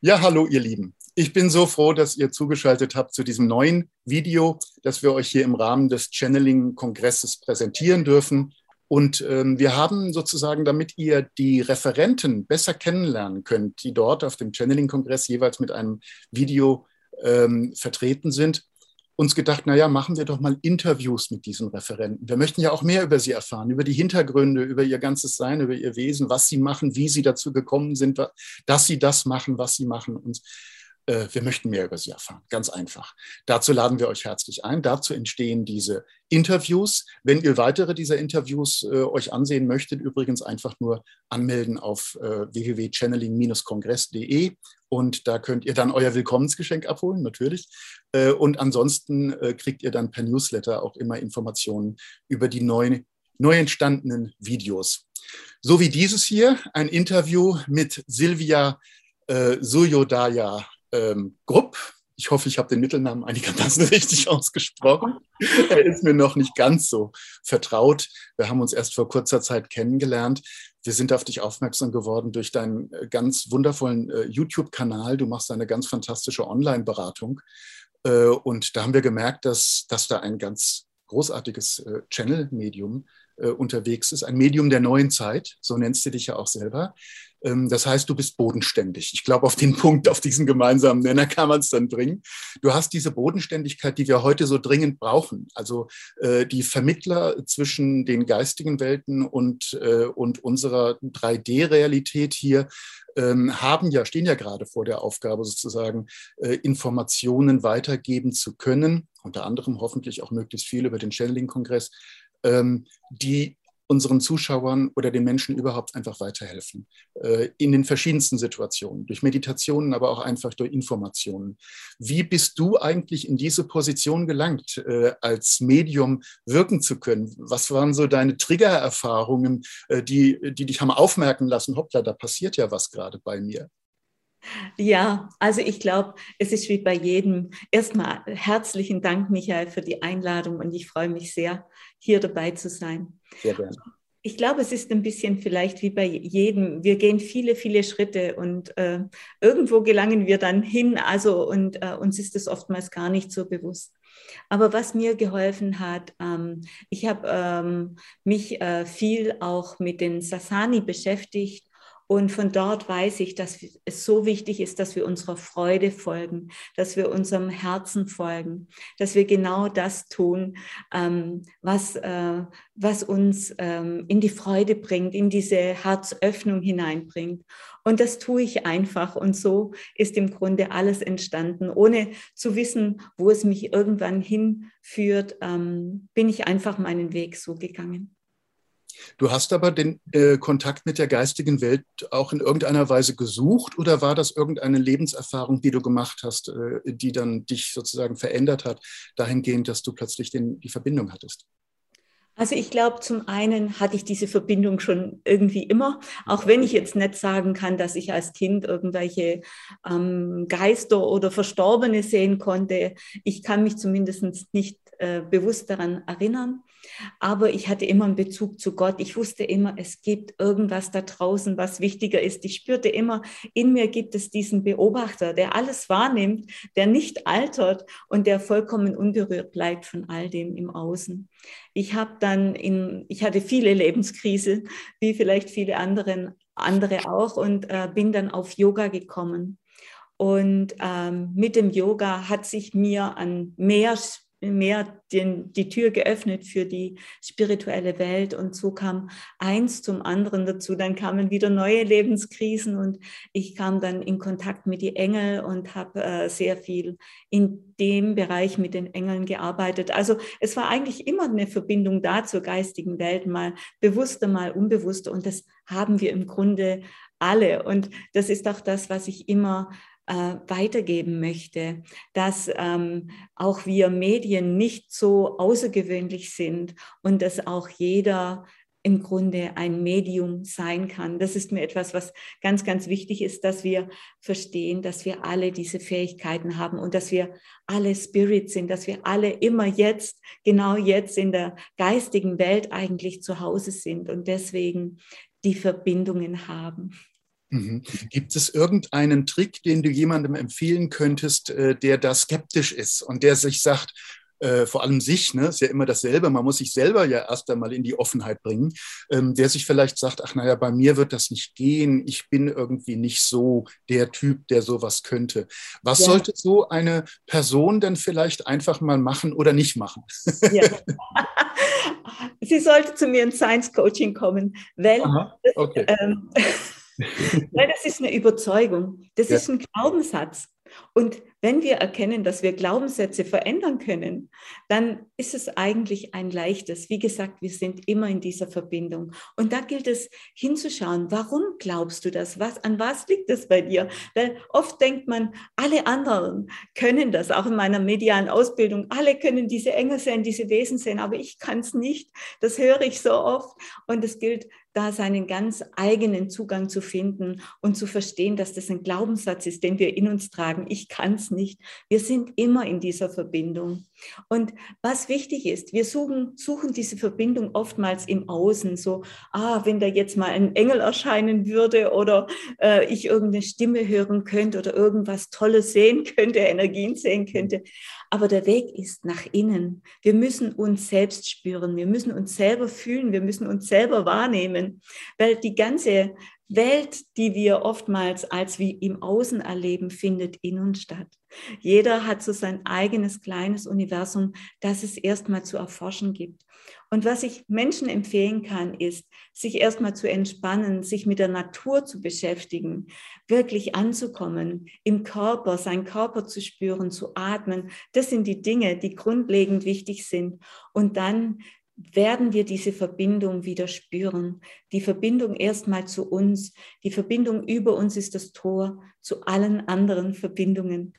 Ja, hallo ihr Lieben. Ich bin so froh, dass ihr zugeschaltet habt zu diesem neuen Video, das wir euch hier im Rahmen des Channeling-Kongresses präsentieren dürfen. Und ähm, wir haben sozusagen, damit ihr die Referenten besser kennenlernen könnt, die dort auf dem Channeling-Kongress jeweils mit einem Video ähm, vertreten sind, uns gedacht, naja, machen wir doch mal Interviews mit diesen Referenten. Wir möchten ja auch mehr über sie erfahren, über die Hintergründe, über ihr ganzes Sein, über ihr Wesen, was sie machen, wie sie dazu gekommen sind, dass sie das machen, was sie machen. Und äh, wir möchten mehr über sie erfahren. Ganz einfach. Dazu laden wir euch herzlich ein. Dazu entstehen diese Interviews. Wenn ihr weitere dieser Interviews äh, euch ansehen möchtet, übrigens einfach nur anmelden auf äh, www.channeling-kongress.de und da könnt ihr dann euer Willkommensgeschenk abholen, natürlich. Äh, und ansonsten äh, kriegt ihr dann per Newsletter auch immer Informationen über die neu, neu entstandenen Videos. So wie dieses hier, ein Interview mit Silvia äh, Suyodaya ähm, Grupp. Ich hoffe, ich habe den Mittelnamen einigermaßen richtig ausgesprochen. Er ist mir noch nicht ganz so vertraut. Wir haben uns erst vor kurzer Zeit kennengelernt. Wir sind auf dich aufmerksam geworden durch deinen äh, ganz wundervollen äh, YouTube-Kanal. Du machst eine ganz fantastische Online-Beratung. Äh, und da haben wir gemerkt, dass, dass da ein ganz großartiges äh, Channel-Medium äh, unterwegs ist, ein Medium der neuen Zeit, so nennst du dich ja auch selber. Ähm, das heißt, du bist bodenständig. Ich glaube, auf den Punkt, auf diesen gemeinsamen Nenner kann man es dann bringen. Du hast diese Bodenständigkeit, die wir heute so dringend brauchen. Also äh, die Vermittler zwischen den geistigen Welten und, äh, und unserer 3D-Realität hier ähm, haben ja, stehen ja gerade vor der Aufgabe sozusagen, Informationen weitergeben zu können, unter anderem hoffentlich auch möglichst viel über den Channeling-Kongress, ähm, die unseren Zuschauern oder den Menschen überhaupt einfach weiterhelfen. Äh, in den verschiedensten Situationen, durch Meditationen, aber auch einfach durch Informationen. Wie bist du eigentlich in diese Position gelangt, äh, als Medium wirken zu können? Was waren so deine Triggererfahrungen, äh, die, die dich haben aufmerken lassen, hoppla, da passiert ja was gerade bei mir? Ja, also ich glaube, es ist wie bei jedem. Erstmal herzlichen Dank, Michael, für die Einladung und ich freue mich sehr, hier dabei zu sein. Sehr gerne. Ich glaube, es ist ein bisschen vielleicht wie bei jedem. Wir gehen viele, viele Schritte und äh, irgendwo gelangen wir dann hin. Also und äh, uns ist es oftmals gar nicht so bewusst. Aber was mir geholfen hat, ähm, ich habe ähm, mich äh, viel auch mit den Sasani beschäftigt und von dort weiß ich, dass es so wichtig ist, dass wir unserer Freude folgen, dass wir unserem Herzen folgen, dass wir genau das tun, ähm, was, äh, was uns ähm, in die Freude bringt, in diese Herzöffnung hineinbringt. Und das tue ich einfach. Und so ist im Grunde alles entstanden. Ohne zu wissen, wo es mich irgendwann hinführt, ähm, bin ich einfach meinen Weg so gegangen. Du hast aber den äh, Kontakt mit der geistigen Welt auch in irgendeiner Weise gesucht oder war das irgendeine Lebenserfahrung, die du gemacht hast, äh, die dann dich sozusagen verändert hat, dahingehend, dass du plötzlich den, die Verbindung hattest? Also ich glaube, zum einen hatte ich diese Verbindung schon irgendwie immer, auch wenn ich jetzt nicht sagen kann, dass ich als Kind irgendwelche ähm, Geister oder Verstorbene sehen konnte. Ich kann mich zumindest nicht äh, bewusst daran erinnern. Aber ich hatte immer einen Bezug zu Gott. Ich wusste immer, es gibt irgendwas da draußen, was wichtiger ist. Ich spürte immer, in mir gibt es diesen Beobachter, der alles wahrnimmt, der nicht altert und der vollkommen unberührt bleibt von all dem im Außen. Ich habe dann in, ich hatte viele Lebenskrisen, wie vielleicht viele anderen, andere auch, und äh, bin dann auf Yoga gekommen. Und ähm, mit dem Yoga hat sich mir an mehr mehr den, die Tür geöffnet für die spirituelle Welt und so kam eins zum anderen dazu. Dann kamen wieder neue Lebenskrisen und ich kam dann in Kontakt mit den Engeln und habe äh, sehr viel in dem Bereich mit den Engeln gearbeitet. Also es war eigentlich immer eine Verbindung da zur geistigen Welt, mal bewusster, mal unbewusster und das haben wir im Grunde alle und das ist auch das, was ich immer äh, weitergeben möchte, dass ähm, auch wir Medien nicht so außergewöhnlich sind und dass auch jeder im Grunde ein Medium sein kann. Das ist mir etwas, was ganz, ganz wichtig ist, dass wir verstehen, dass wir alle diese Fähigkeiten haben und dass wir alle Spirit sind, dass wir alle immer jetzt, genau jetzt in der geistigen Welt eigentlich zu Hause sind und deswegen die Verbindungen haben. Mhm. Gibt es irgendeinen Trick, den du jemandem empfehlen könntest, äh, der da skeptisch ist und der sich sagt, äh, vor allem sich, ne, ist ja immer dasselbe, man muss sich selber ja erst einmal in die Offenheit bringen, ähm, der sich vielleicht sagt, ach naja, bei mir wird das nicht gehen, ich bin irgendwie nicht so der Typ, der sowas könnte. Was ja. sollte so eine Person denn vielleicht einfach mal machen oder nicht machen? Ja. Sie sollte zu mir in Science Coaching kommen, weil, Aha, okay. ähm, weil das ist eine Überzeugung, das ja. ist ein Glaubenssatz. Und wenn wir erkennen, dass wir Glaubenssätze verändern können, dann ist es eigentlich ein leichtes. Wie gesagt, wir sind immer in dieser Verbindung. Und da gilt es hinzuschauen, warum glaubst du das? Was, an was liegt es bei dir? Weil oft denkt man, alle anderen können das, auch in meiner medialen Ausbildung. Alle können diese Engel sehen, diese Wesen sehen, aber ich kann es nicht. Das höre ich so oft. Und es gilt, da seinen ganz eigenen Zugang zu finden und zu verstehen, dass das ein Glaubenssatz ist, den wir in uns tragen. Ich kann es nicht. Wir sind immer in dieser Verbindung. Und was wichtig ist, wir suchen, suchen diese Verbindung oftmals im Außen, so, ah, wenn da jetzt mal ein Engel erscheinen würde oder äh, ich irgendeine Stimme hören könnte oder irgendwas Tolles sehen könnte, Energien sehen könnte. Aber der Weg ist nach innen. Wir müssen uns selbst spüren, wir müssen uns selber fühlen, wir müssen uns selber wahrnehmen, weil die ganze Welt, die wir oftmals als wie im Außen erleben, findet in uns statt. Jeder hat so sein eigenes kleines Universum, das es erstmal zu erforschen gibt. Und was ich Menschen empfehlen kann, ist, sich erstmal zu entspannen, sich mit der Natur zu beschäftigen, wirklich anzukommen, im Körper, seinen Körper zu spüren, zu atmen. Das sind die Dinge, die grundlegend wichtig sind. Und dann werden wir diese Verbindung wieder spüren. Die Verbindung erstmal zu uns. Die Verbindung über uns ist das Tor zu allen anderen Verbindungen.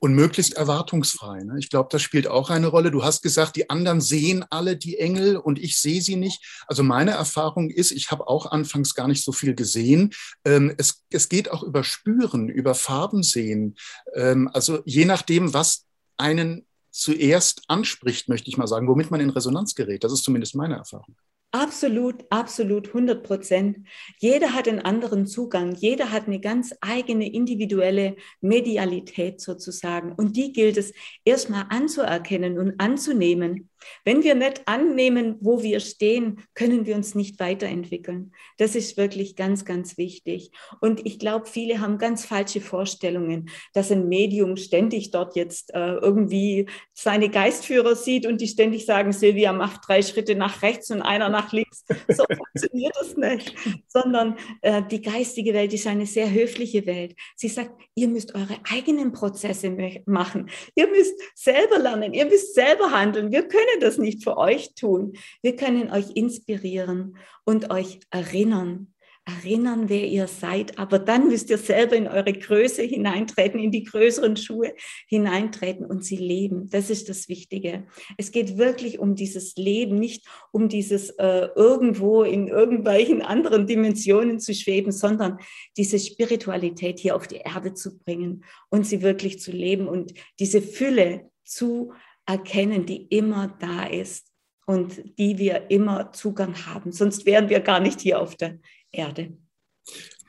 Und möglichst erwartungsfrei. Ne? Ich glaube, das spielt auch eine Rolle. Du hast gesagt, die anderen sehen alle die Engel und ich sehe sie nicht. Also meine Erfahrung ist, ich habe auch anfangs gar nicht so viel gesehen. Ähm, es, es geht auch über Spüren, über Farben sehen. Ähm, also je nachdem, was einen zuerst anspricht, möchte ich mal sagen, womit man in Resonanz gerät. Das ist zumindest meine Erfahrung. Absolut, absolut, 100 Prozent. Jeder hat einen anderen Zugang. Jeder hat eine ganz eigene individuelle Medialität sozusagen. Und die gilt es erstmal anzuerkennen und anzunehmen. Wenn wir nicht annehmen, wo wir stehen, können wir uns nicht weiterentwickeln. Das ist wirklich ganz, ganz wichtig. Und ich glaube, viele haben ganz falsche Vorstellungen, dass ein Medium ständig dort jetzt äh, irgendwie seine Geistführer sieht und die ständig sagen, Silvia macht drei Schritte nach rechts und einer nach links. So funktioniert das nicht, sondern äh, die geistige Welt ist eine sehr höfliche Welt. Sie sagt, ihr müsst eure eigenen Prozesse machen. Ihr müsst selber lernen, ihr müsst selber handeln. Wir können können das nicht für euch tun. Wir können euch inspirieren und euch erinnern. Erinnern, wer ihr seid, aber dann müsst ihr selber in eure Größe hineintreten, in die größeren Schuhe hineintreten und sie leben. Das ist das Wichtige. Es geht wirklich um dieses Leben, nicht um dieses äh, irgendwo in irgendwelchen anderen Dimensionen zu schweben, sondern diese Spiritualität hier auf die Erde zu bringen und sie wirklich zu leben und diese Fülle zu erkennen, die immer da ist und die wir immer Zugang haben. Sonst wären wir gar nicht hier auf der Erde.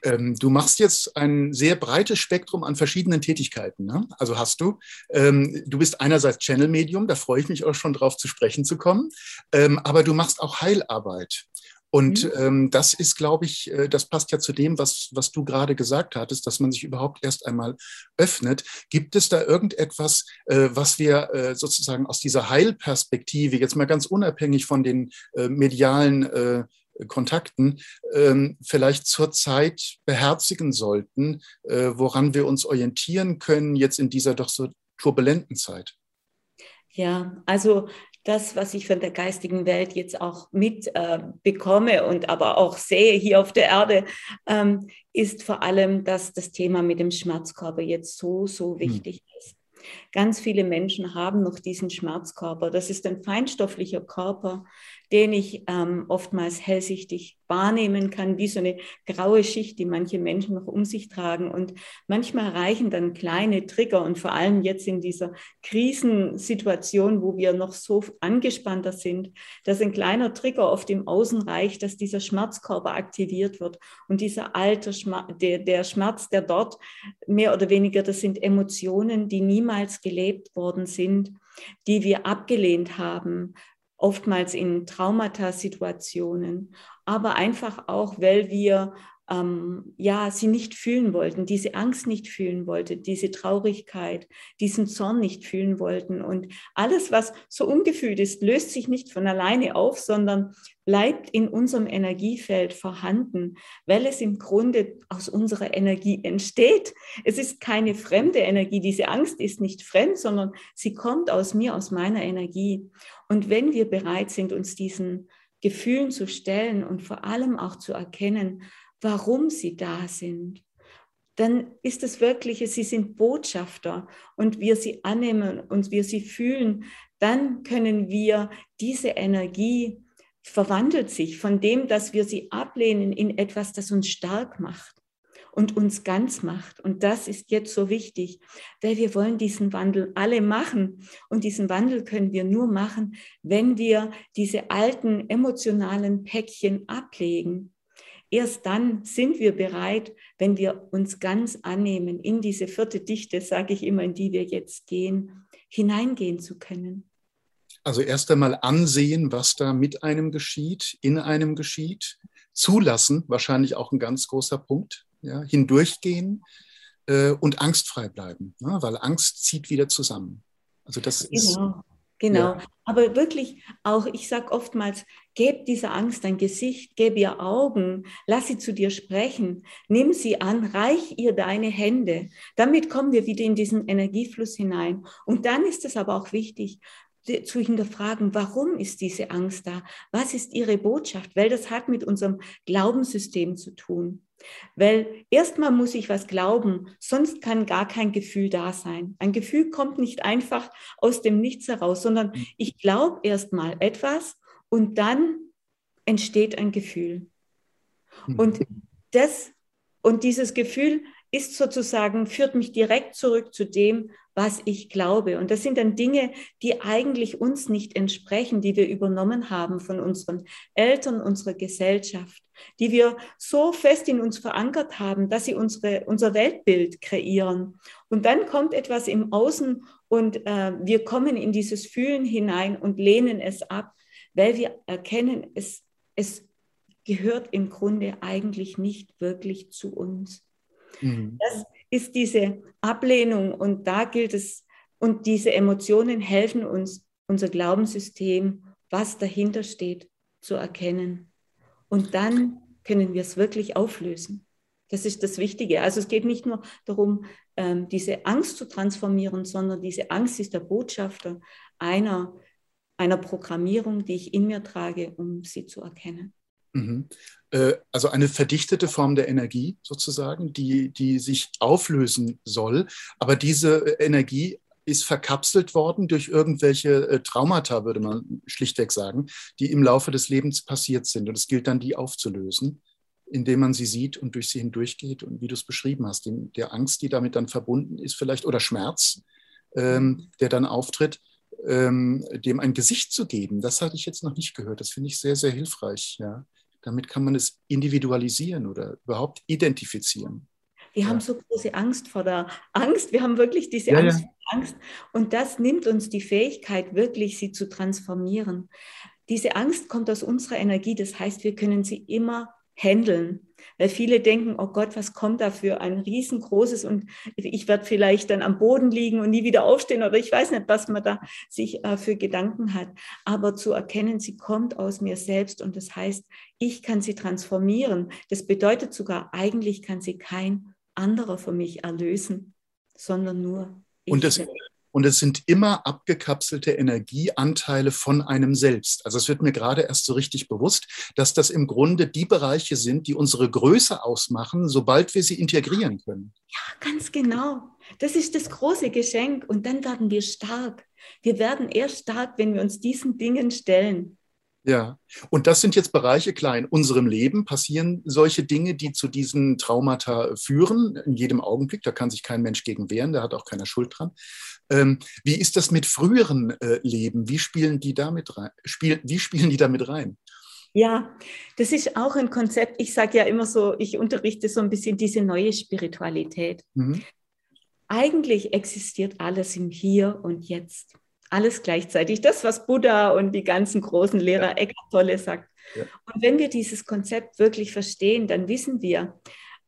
Ähm, du machst jetzt ein sehr breites Spektrum an verschiedenen Tätigkeiten. Ne? Also hast du, ähm, du bist einerseits Channel-Medium, da freue ich mich auch schon drauf zu sprechen zu kommen, ähm, aber du machst auch Heilarbeit. Und mhm. ähm, das ist, glaube ich, äh, das passt ja zu dem, was, was du gerade gesagt hattest, dass man sich überhaupt erst einmal öffnet. Gibt es da irgendetwas, äh, was wir äh, sozusagen aus dieser Heilperspektive, jetzt mal ganz unabhängig von den äh, medialen äh, Kontakten, ähm, vielleicht zurzeit beherzigen sollten, äh, woran wir uns orientieren können jetzt in dieser doch so turbulenten Zeit? Ja, also das, was ich von der geistigen Welt jetzt auch mitbekomme äh, und aber auch sehe hier auf der Erde, ähm, ist vor allem, dass das Thema mit dem Schmerzkörper jetzt so, so hm. wichtig mhm. ist. Ganz viele Menschen haben noch diesen Schmerzkörper. Das ist ein feinstofflicher Körper, den ich ähm, oftmals hellsichtig wahrnehmen kann, wie so eine graue Schicht, die manche Menschen noch um sich tragen. Und manchmal reichen dann kleine Trigger und vor allem jetzt in dieser Krisensituation, wo wir noch so angespannter sind, dass ein kleiner Trigger oft im Außen reicht, dass dieser Schmerzkörper aktiviert wird. Und dieser alte Schmerz, der, der Schmerz, der dort mehr oder weniger, das sind Emotionen, die niemals gelebt worden sind, die wir abgelehnt haben, oftmals in Traumata-Situationen, aber einfach auch, weil wir ähm, ja sie nicht fühlen wollten, diese Angst nicht fühlen wollten, diese Traurigkeit, diesen Zorn nicht fühlen wollten. Und alles, was so ungefühlt ist, löst sich nicht von alleine auf, sondern bleibt in unserem Energiefeld vorhanden, weil es im Grunde aus unserer Energie entsteht. Es ist keine fremde Energie. Diese Angst ist nicht fremd, sondern sie kommt aus mir, aus meiner Energie. Und wenn wir bereit sind, uns diesen Gefühlen zu stellen und vor allem auch zu erkennen, warum sie da sind, dann ist es wirklich, sie sind Botschafter und wir sie annehmen und wir sie fühlen, dann können wir diese Energie verwandelt sich von dem, dass wir sie ablehnen, in etwas, das uns stark macht und uns ganz macht. Und das ist jetzt so wichtig, weil wir wollen diesen Wandel alle machen. Und diesen Wandel können wir nur machen, wenn wir diese alten emotionalen Päckchen ablegen. Erst dann sind wir bereit, wenn wir uns ganz annehmen, in diese vierte Dichte, sage ich immer, in die wir jetzt gehen, hineingehen zu können. Also erst einmal ansehen, was da mit einem geschieht, in einem geschieht, zulassen, wahrscheinlich auch ein ganz großer Punkt, ja, hindurchgehen äh, und angstfrei bleiben, ne, weil Angst zieht wieder zusammen. Also das genau. ist Genau. Ja. Aber wirklich auch, ich sage oftmals, gib dieser Angst ein Gesicht, gib ihr Augen, lass sie zu dir sprechen, nimm sie an, reich ihr deine Hände. Damit kommen wir wieder in diesen Energiefluss hinein. Und dann ist es aber auch wichtig, zu hinterfragen, warum ist diese Angst da? Was ist ihre Botschaft? Weil das hat mit unserem Glaubenssystem zu tun. Weil erstmal muss ich was glauben, sonst kann gar kein Gefühl da sein. Ein Gefühl kommt nicht einfach aus dem Nichts heraus, sondern mhm. ich glaube erstmal etwas und dann entsteht ein Gefühl. Mhm. Und das und dieses Gefühl ist sozusagen, führt mich direkt zurück zu dem, was ich glaube. Und das sind dann Dinge, die eigentlich uns nicht entsprechen, die wir übernommen haben von unseren Eltern, unserer Gesellschaft, die wir so fest in uns verankert haben, dass sie unsere, unser Weltbild kreieren. Und dann kommt etwas im Außen und äh, wir kommen in dieses Fühlen hinein und lehnen es ab, weil wir erkennen, es, es gehört im Grunde eigentlich nicht wirklich zu uns. Mhm. Das ist diese Ablehnung und da gilt es, und diese Emotionen helfen uns, unser Glaubenssystem, was dahinter steht, zu erkennen. Und dann können wir es wirklich auflösen. Das ist das Wichtige. Also es geht nicht nur darum, ähm, diese Angst zu transformieren, sondern diese Angst ist der Botschafter einer, einer Programmierung, die ich in mir trage, um sie zu erkennen. Mhm. Äh, also eine verdichtete Form der Energie sozusagen, die, die sich auflösen soll. Aber diese Energie ist verkapselt worden durch irgendwelche äh, Traumata, würde man schlichtweg sagen, die im Laufe des Lebens passiert sind. Und es gilt dann, die aufzulösen, indem man sie sieht und durch sie hindurchgeht. Und wie du es beschrieben hast, den, der Angst, die damit dann verbunden ist, vielleicht, oder Schmerz, ähm, der dann auftritt, ähm, dem ein Gesicht zu geben. Das hatte ich jetzt noch nicht gehört. Das finde ich sehr, sehr hilfreich. Ja. Damit kann man es individualisieren oder überhaupt identifizieren. Wir ja. haben so große Angst vor der Angst. Wir haben wirklich diese ja, Angst, ja. Angst. Und das nimmt uns die Fähigkeit, wirklich sie zu transformieren. Diese Angst kommt aus unserer Energie. Das heißt, wir können sie immer handeln. Weil viele denken, oh Gott, was kommt da für ein riesengroßes und ich werde vielleicht dann am Boden liegen und nie wieder aufstehen oder ich weiß nicht, was man da sich äh, für Gedanken hat. Aber zu erkennen, sie kommt aus mir selbst und das heißt, ich kann sie transformieren. Das bedeutet sogar, eigentlich kann sie kein anderer für mich erlösen, sondern nur ich. Und das, und es sind immer abgekapselte Energieanteile von einem selbst. Also es wird mir gerade erst so richtig bewusst, dass das im Grunde die Bereiche sind, die unsere Größe ausmachen, sobald wir sie integrieren können. Ja, ganz genau. Das ist das große Geschenk. Und dann werden wir stark. Wir werden erst stark, wenn wir uns diesen Dingen stellen. Ja, und das sind jetzt Bereiche, klar, in unserem Leben passieren solche Dinge, die zu diesen Traumata führen, in jedem Augenblick. Da kann sich kein Mensch gegen wehren, da hat auch keiner Schuld dran. Ähm, wie ist das mit früheren äh, Leben? Wie spielen die damit rein? Spiel, wie spielen die damit rein? Ja, das ist auch ein Konzept. Ich sage ja immer so, ich unterrichte so ein bisschen diese neue Spiritualität. Mhm. Eigentlich existiert alles im Hier und Jetzt. Alles gleichzeitig. Das, was Buddha und die ganzen großen Lehrer ja. Eckhart Tolle sagt. Ja. Und wenn wir dieses Konzept wirklich verstehen, dann wissen wir,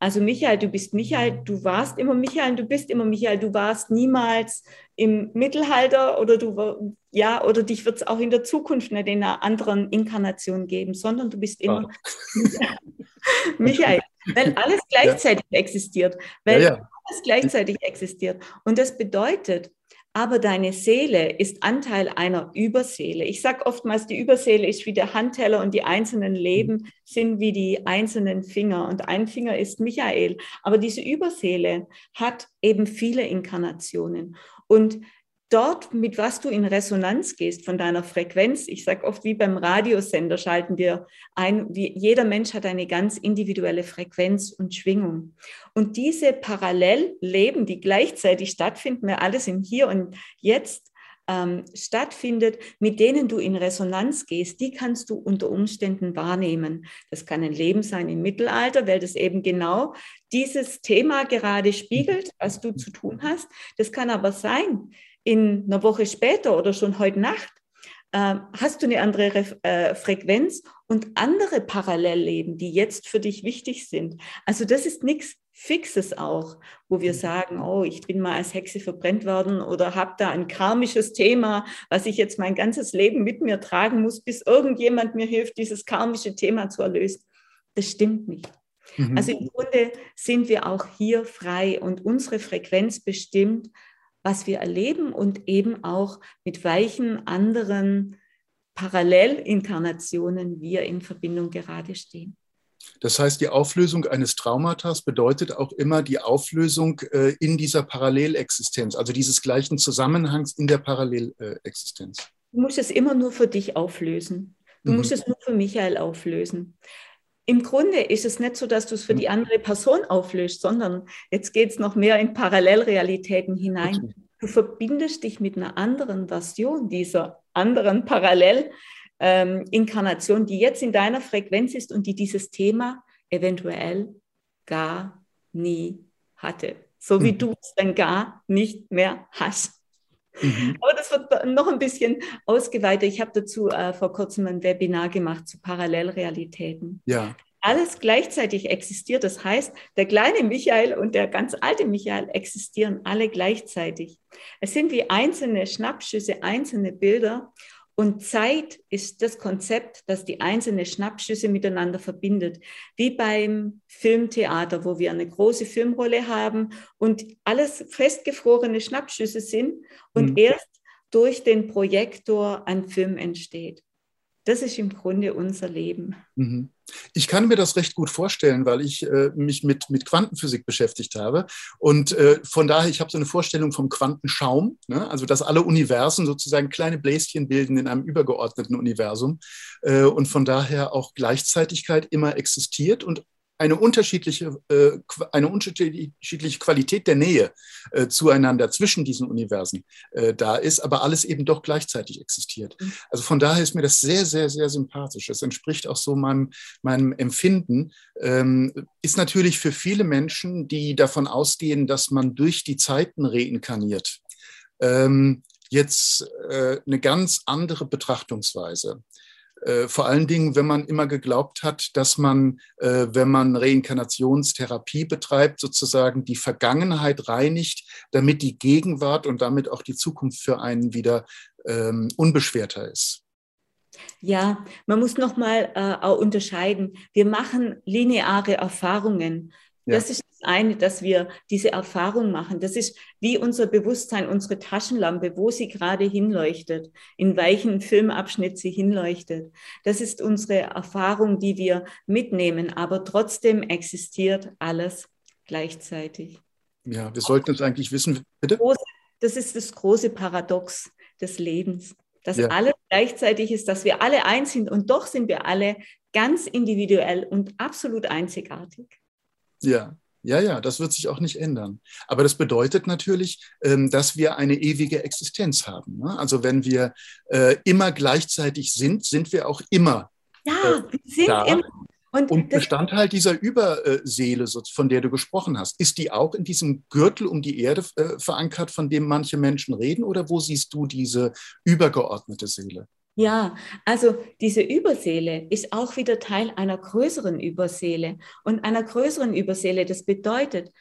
also Michael, du bist Michael, du warst immer Michael, du bist immer Michael, du warst niemals im Mittelalter oder du ja oder dich wird es auch in der Zukunft nicht in einer anderen Inkarnation geben, sondern du bist immer ja. Michael, weil alles gleichzeitig ja. existiert, weil ja, alles gleichzeitig existiert und das bedeutet, aber deine Seele ist Anteil einer Überseele. Ich sage oftmals, die Überseele ist wie der Handteller und die einzelnen Leben sind wie die einzelnen Finger. Und ein Finger ist Michael. Aber diese Überseele hat eben viele Inkarnationen. Und dort, mit was du in Resonanz gehst von deiner Frequenz. Ich sage oft, wie beim Radiosender schalten wir ein, wie, jeder Mensch hat eine ganz individuelle Frequenz und Schwingung. Und diese Parallelleben, die gleichzeitig stattfinden, mir alles im Hier und Jetzt ähm, stattfindet, mit denen du in Resonanz gehst, die kannst du unter Umständen wahrnehmen. Das kann ein Leben sein im Mittelalter, weil das eben genau dieses Thema gerade spiegelt, was du zu tun hast. Das kann aber sein, in einer Woche später oder schon heute Nacht äh, hast du eine andere Re äh, Frequenz und andere Parallelleben, die jetzt für dich wichtig sind. Also das ist nichts Fixes auch, wo wir sagen, oh, ich bin mal als Hexe verbrennt worden oder habe da ein karmisches Thema, was ich jetzt mein ganzes Leben mit mir tragen muss, bis irgendjemand mir hilft, dieses karmische Thema zu erlösen. Das stimmt nicht. Mhm. Also im Grunde sind wir auch hier frei und unsere Frequenz bestimmt, was wir erleben und eben auch mit welchen anderen Parallelinkarnationen wir in Verbindung gerade stehen. Das heißt, die Auflösung eines Traumatas bedeutet auch immer die Auflösung äh, in dieser Parallelexistenz, also dieses gleichen Zusammenhangs in der Parallelexistenz. Du musst es immer nur für dich auflösen. Du mhm. musst es nur für Michael auflösen im Grunde ist es nicht so, dass du es für die hm. andere Person auflöst, sondern jetzt geht es noch mehr in Parallelrealitäten hinein. Du verbindest dich mit einer anderen Version dieser anderen Parallelinkarnation, ähm, die jetzt in deiner Frequenz ist und die dieses Thema eventuell gar nie hatte. So wie mhm. du es dann gar nicht mehr hast. Mhm. Aber das wird noch ein bisschen ausgeweitet. Ich habe dazu äh, vor kurzem ein Webinar gemacht zu Parallelrealitäten. Ja. Alles gleichzeitig existiert. Das heißt, der kleine Michael und der ganz alte Michael existieren alle gleichzeitig. Es sind wie einzelne Schnappschüsse, einzelne Bilder. Und Zeit ist das Konzept, das die einzelnen Schnappschüsse miteinander verbindet. Wie beim Filmtheater, wo wir eine große Filmrolle haben und alles festgefrorene Schnappschüsse sind und mhm. erst durch den Projektor ein Film entsteht. Das ist im Grunde unser Leben. Mhm. Ich kann mir das recht gut vorstellen, weil ich äh, mich mit, mit Quantenphysik beschäftigt habe. Und äh, von daher, ich habe so eine Vorstellung vom Quantenschaum, ne? also dass alle Universen sozusagen kleine Bläschen bilden in einem übergeordneten Universum. Äh, und von daher auch Gleichzeitigkeit immer existiert und eine unterschiedliche, äh, eine unterschiedliche Qualität der Nähe äh, zueinander zwischen diesen Universen äh, da ist, aber alles eben doch gleichzeitig existiert. Mhm. Also von daher ist mir das sehr, sehr, sehr sympathisch. Es entspricht auch so meinem, meinem Empfinden. Ähm, ist natürlich für viele Menschen, die davon ausgehen, dass man durch die Zeiten reinkarniert, ähm, jetzt äh, eine ganz andere Betrachtungsweise. Äh, vor allen Dingen, wenn man immer geglaubt hat, dass man, äh, wenn man Reinkarnationstherapie betreibt, sozusagen die Vergangenheit reinigt, damit die Gegenwart und damit auch die Zukunft für einen wieder ähm, unbeschwerter ist. Ja, man muss nochmal äh, auch unterscheiden. Wir machen lineare Erfahrungen. Ja. Das ist das eine, dass wir diese Erfahrung machen. Das ist wie unser Bewusstsein, unsere Taschenlampe, wo sie gerade hinleuchtet, in welchen Filmabschnitt sie hinleuchtet. Das ist unsere Erfahrung, die wir mitnehmen, aber trotzdem existiert alles gleichzeitig. Ja, wir sollten uns eigentlich wissen, bitte. Das ist das große Paradox des Lebens. dass ja. alles gleichzeitig ist, dass wir alle eins sind und doch sind wir alle ganz individuell und absolut einzigartig. Ja, ja, ja, das wird sich auch nicht ändern. Aber das bedeutet natürlich, ähm, dass wir eine ewige Existenz haben. Ne? Also wenn wir äh, immer gleichzeitig sind, sind wir auch immer. Ja, äh, wir sind da. immer. Und, und Bestandteil dieser Überseele, von der du gesprochen hast, ist die auch in diesem Gürtel um die Erde äh, verankert, von dem manche Menschen reden? Oder wo siehst du diese übergeordnete Seele? Ja, also diese Überseele ist auch wieder Teil einer größeren Überseele. Und einer größeren Überseele, das bedeutet,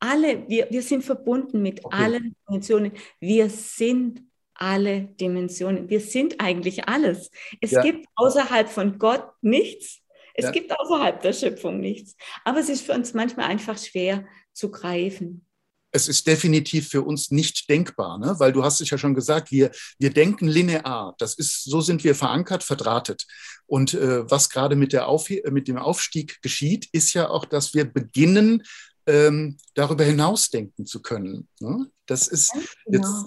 alle, wir, wir sind verbunden mit okay. allen Dimensionen. Wir sind alle Dimensionen. Wir sind eigentlich alles. Es ja. gibt außerhalb von Gott nichts. Es ja. gibt außerhalb der Schöpfung nichts. Aber es ist für uns manchmal einfach schwer zu greifen es ist definitiv für uns nicht denkbar, ne? weil du hast es ja schon gesagt, wir, wir denken linear. Das ist, so sind wir verankert, verdrahtet. Und äh, was gerade mit, der Auf, mit dem Aufstieg geschieht, ist ja auch, dass wir beginnen, ähm, darüber hinaus denken zu können. Ne? Das ist jetzt,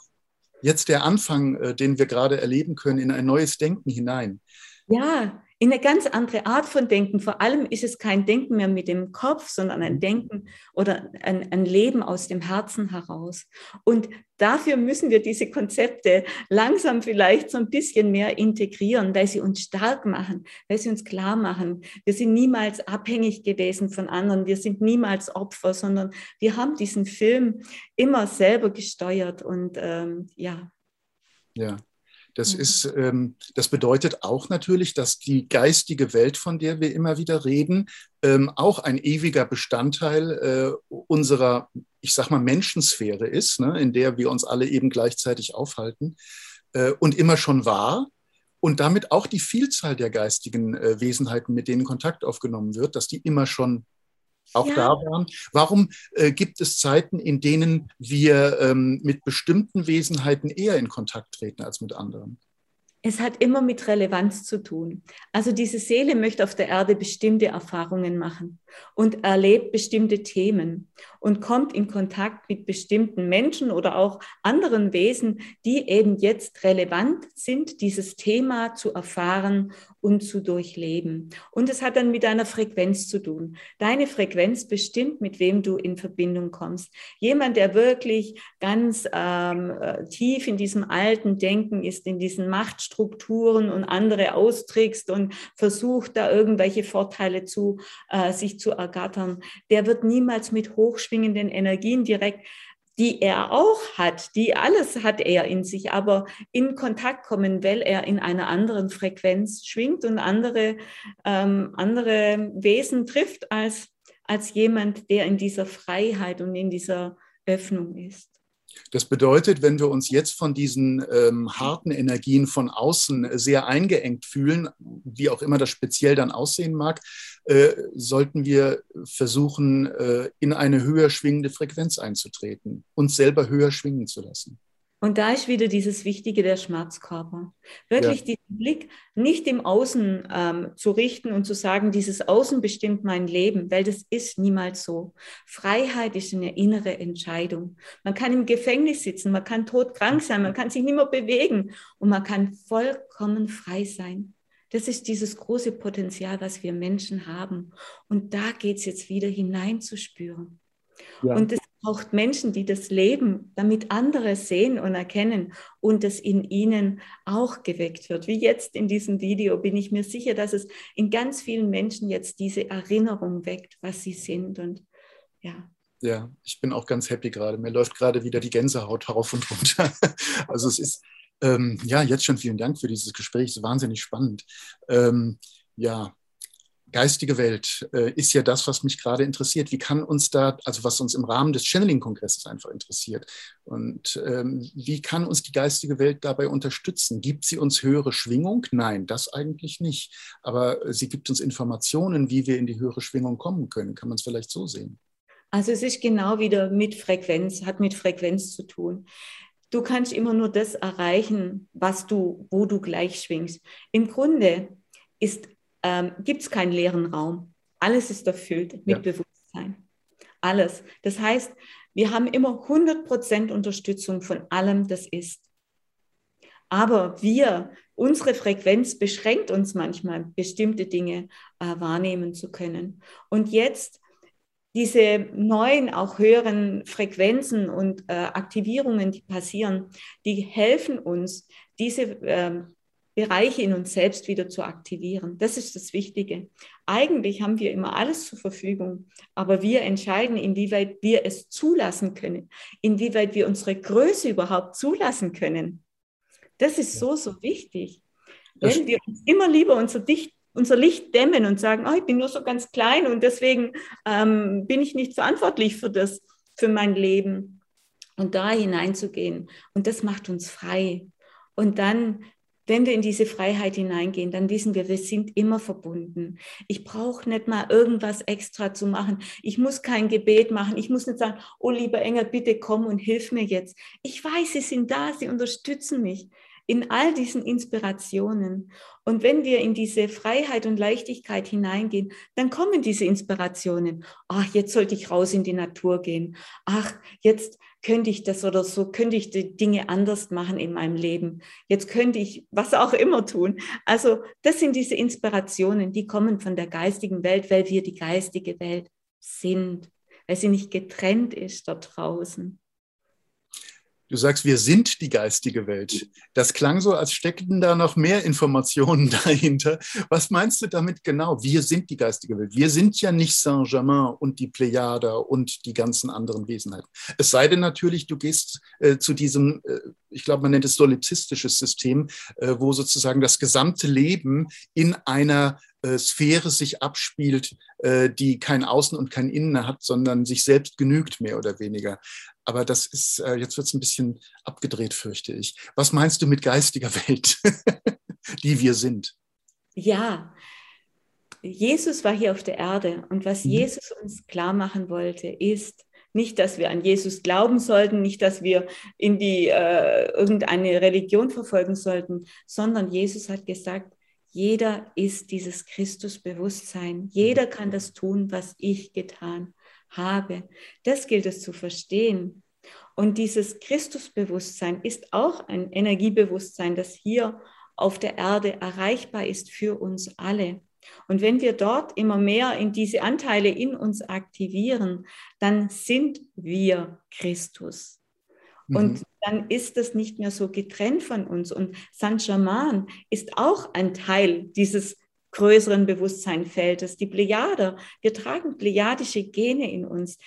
jetzt der Anfang, äh, den wir gerade erleben können, in ein neues Denken hinein. Ja, in eine ganz andere Art von Denken. Vor allem ist es kein Denken mehr mit dem Kopf, sondern ein. Denken oder ein, ein, Leben aus dem Herzen heraus. Und dafür müssen wir diese Konzepte langsam vielleicht so ein bisschen mehr integrieren, weil sie uns stark machen, weil sie uns klar machen, wir sind niemals abhängig gewesen von anderen, wir sind niemals Opfer, sondern wir haben diesen Film immer selber gesteuert und ähm, ja. Ja. Das, mhm. ist, ähm, das bedeutet auch natürlich, dass die geistige Welt, von der wir immer wieder reden, ähm, auch ein ewiger Bestandteil äh, unserer, ich sag mal, Menschensphäre ist, ne, in der wir uns alle eben gleichzeitig aufhalten äh, und immer schon war. Und damit auch die Vielzahl der geistigen äh, Wesenheiten, mit denen Kontakt aufgenommen wird, dass die immer schon auch ja. da waren. Warum äh, gibt es Zeiten, in denen wir ähm, mit bestimmten Wesenheiten eher in Kontakt treten als mit anderen? Es hat immer mit Relevanz zu tun. Also diese Seele möchte auf der Erde bestimmte Erfahrungen machen und erlebt bestimmte Themen und kommt in Kontakt mit bestimmten Menschen oder auch anderen Wesen, die eben jetzt relevant sind, dieses Thema zu erfahren und zu durchleben. Und es hat dann mit deiner Frequenz zu tun. Deine Frequenz bestimmt, mit wem du in Verbindung kommst. Jemand, der wirklich ganz ähm, äh, tief in diesem alten Denken ist, in diesen Machtstrukturen und andere austrickst und versucht, da irgendwelche Vorteile zu äh, sich zu ergattern, der wird niemals mit hochschwingenden Energien direkt die er auch hat, die alles hat er in sich, aber in Kontakt kommen, weil er in einer anderen Frequenz schwingt und andere, ähm, andere Wesen trifft als, als jemand, der in dieser Freiheit und in dieser Öffnung ist. Das bedeutet, wenn wir uns jetzt von diesen ähm, harten Energien von außen sehr eingeengt fühlen, wie auch immer das speziell dann aussehen mag, äh, sollten wir versuchen, äh, in eine höher schwingende Frequenz einzutreten, uns selber höher schwingen zu lassen. Und da ist wieder dieses Wichtige der Schmerzkörper. Wirklich ja. diesen Blick nicht im Außen ähm, zu richten und zu sagen, dieses Außen bestimmt mein Leben, weil das ist niemals so. Freiheit ist eine innere Entscheidung. Man kann im Gefängnis sitzen, man kann todkrank sein, man kann sich nicht mehr bewegen und man kann vollkommen frei sein. Das ist dieses große Potenzial, was wir Menschen haben. Und da geht es jetzt wieder hineinzuspüren. Ja. Und es braucht Menschen, die das leben, damit andere sehen und erkennen und es in ihnen auch geweckt wird. Wie jetzt in diesem Video bin ich mir sicher, dass es in ganz vielen Menschen jetzt diese Erinnerung weckt, was sie sind. Und ja. Ja, ich bin auch ganz happy gerade. Mir läuft gerade wieder die Gänsehaut herauf und runter. Also es ist, ähm, ja, jetzt schon vielen Dank für dieses Gespräch. Es ist wahnsinnig spannend. Ähm, ja, geistige Welt äh, ist ja das, was mich gerade interessiert. Wie kann uns da, also was uns im Rahmen des Channeling-Kongresses einfach interessiert, und ähm, wie kann uns die geistige Welt dabei unterstützen? Gibt sie uns höhere Schwingung? Nein, das eigentlich nicht. Aber sie gibt uns Informationen, wie wir in die höhere Schwingung kommen können. Kann man es vielleicht so sehen? Also es ist genau wieder mit Frequenz, hat mit Frequenz zu tun. Du kannst immer nur das erreichen, was du, wo du gleich schwingst. Im Grunde ist ähm, gibt es keinen leeren Raum. Alles ist erfüllt mit ja. Bewusstsein. Alles. Das heißt, wir haben immer 100% Unterstützung von allem, das ist. Aber wir, unsere Frequenz beschränkt uns manchmal, bestimmte Dinge äh, wahrnehmen zu können. Und jetzt diese neuen, auch höheren Frequenzen und äh, Aktivierungen, die passieren, die helfen uns, diese äh, Bereiche in uns selbst wieder zu aktivieren. Das ist das Wichtige. Eigentlich haben wir immer alles zur Verfügung, aber wir entscheiden, inwieweit wir es zulassen können, inwieweit wir unsere Größe überhaupt zulassen können. Das ist so, so wichtig. Wenn wir uns immer lieber unser Dicht unser Licht dämmen und sagen, oh, ich bin nur so ganz klein und deswegen ähm, bin ich nicht verantwortlich für das, für mein Leben. Und da hineinzugehen. Und das macht uns frei. Und dann, wenn wir in diese Freiheit hineingehen, dann wissen wir, wir sind immer verbunden. Ich brauche nicht mal irgendwas extra zu machen. Ich muss kein Gebet machen. Ich muss nicht sagen, oh lieber Engel, bitte komm und hilf mir jetzt. Ich weiß, sie sind da, sie unterstützen mich in all diesen Inspirationen. Und wenn wir in diese Freiheit und Leichtigkeit hineingehen, dann kommen diese Inspirationen. Ach, jetzt sollte ich raus in die Natur gehen. Ach, jetzt könnte ich das oder so, könnte ich die Dinge anders machen in meinem Leben. Jetzt könnte ich was auch immer tun. Also das sind diese Inspirationen, die kommen von der geistigen Welt, weil wir die geistige Welt sind, weil sie nicht getrennt ist dort draußen. Du sagst, wir sind die geistige Welt. Das klang so, als steckten da noch mehr Informationen dahinter. Was meinst du damit genau? Wir sind die geistige Welt. Wir sind ja nicht Saint-Germain und die Plejader und die ganzen anderen Wesenheiten. Es sei denn natürlich, du gehst äh, zu diesem, äh, ich glaube, man nennt es solipsistisches System, äh, wo sozusagen das gesamte Leben in einer äh, Sphäre sich abspielt, äh, die kein Außen und kein Innen hat, sondern sich selbst genügt, mehr oder weniger. Aber das ist, äh, jetzt wird es ein bisschen abgedreht, fürchte ich. Was meinst du mit geistiger Welt, die wir sind? Ja, Jesus war hier auf der Erde und was mhm. Jesus uns klar machen wollte, ist, nicht, dass wir an Jesus glauben sollten, nicht, dass wir in die äh, irgendeine Religion verfolgen sollten, sondern Jesus hat gesagt, jeder ist dieses Christusbewusstsein. Jeder kann das tun, was ich getan habe. Das gilt es zu verstehen. Und dieses Christusbewusstsein ist auch ein Energiebewusstsein, das hier auf der Erde erreichbar ist für uns alle. Und wenn wir dort immer mehr in diese Anteile in uns aktivieren, dann sind wir Christus. Mhm. Und dann ist das nicht mehr so getrennt von uns. Und Saint-Germain ist auch ein Teil dieses größeren Bewusstseinfeldes, die Plejader. Wir tragen plejadische Gene in uns.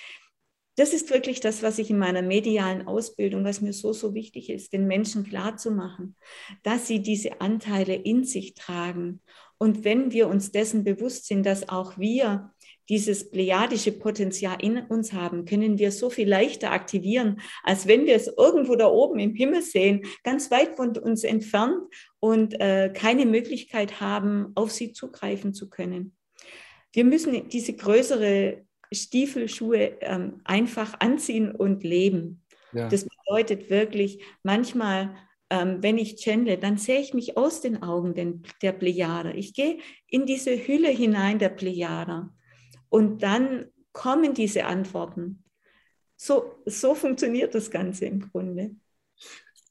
Das ist wirklich das, was ich in meiner medialen Ausbildung, was mir so, so wichtig ist, den Menschen klarzumachen, dass sie diese Anteile in sich tragen. Und wenn wir uns dessen bewusst sind, dass auch wir dieses plejadische Potenzial in uns haben, können wir so viel leichter aktivieren, als wenn wir es irgendwo da oben im Himmel sehen, ganz weit von uns entfernt und äh, keine Möglichkeit haben, auf sie zugreifen zu können. Wir müssen diese größere Stiefelschuhe ähm, einfach anziehen und leben. Ja. Das bedeutet wirklich, manchmal ähm, wenn ich channele, dann sehe ich mich aus den Augen der Plejada. Ich gehe in diese Hülle hinein der Plejada. Und dann kommen diese Antworten. So, so funktioniert das Ganze im Grunde.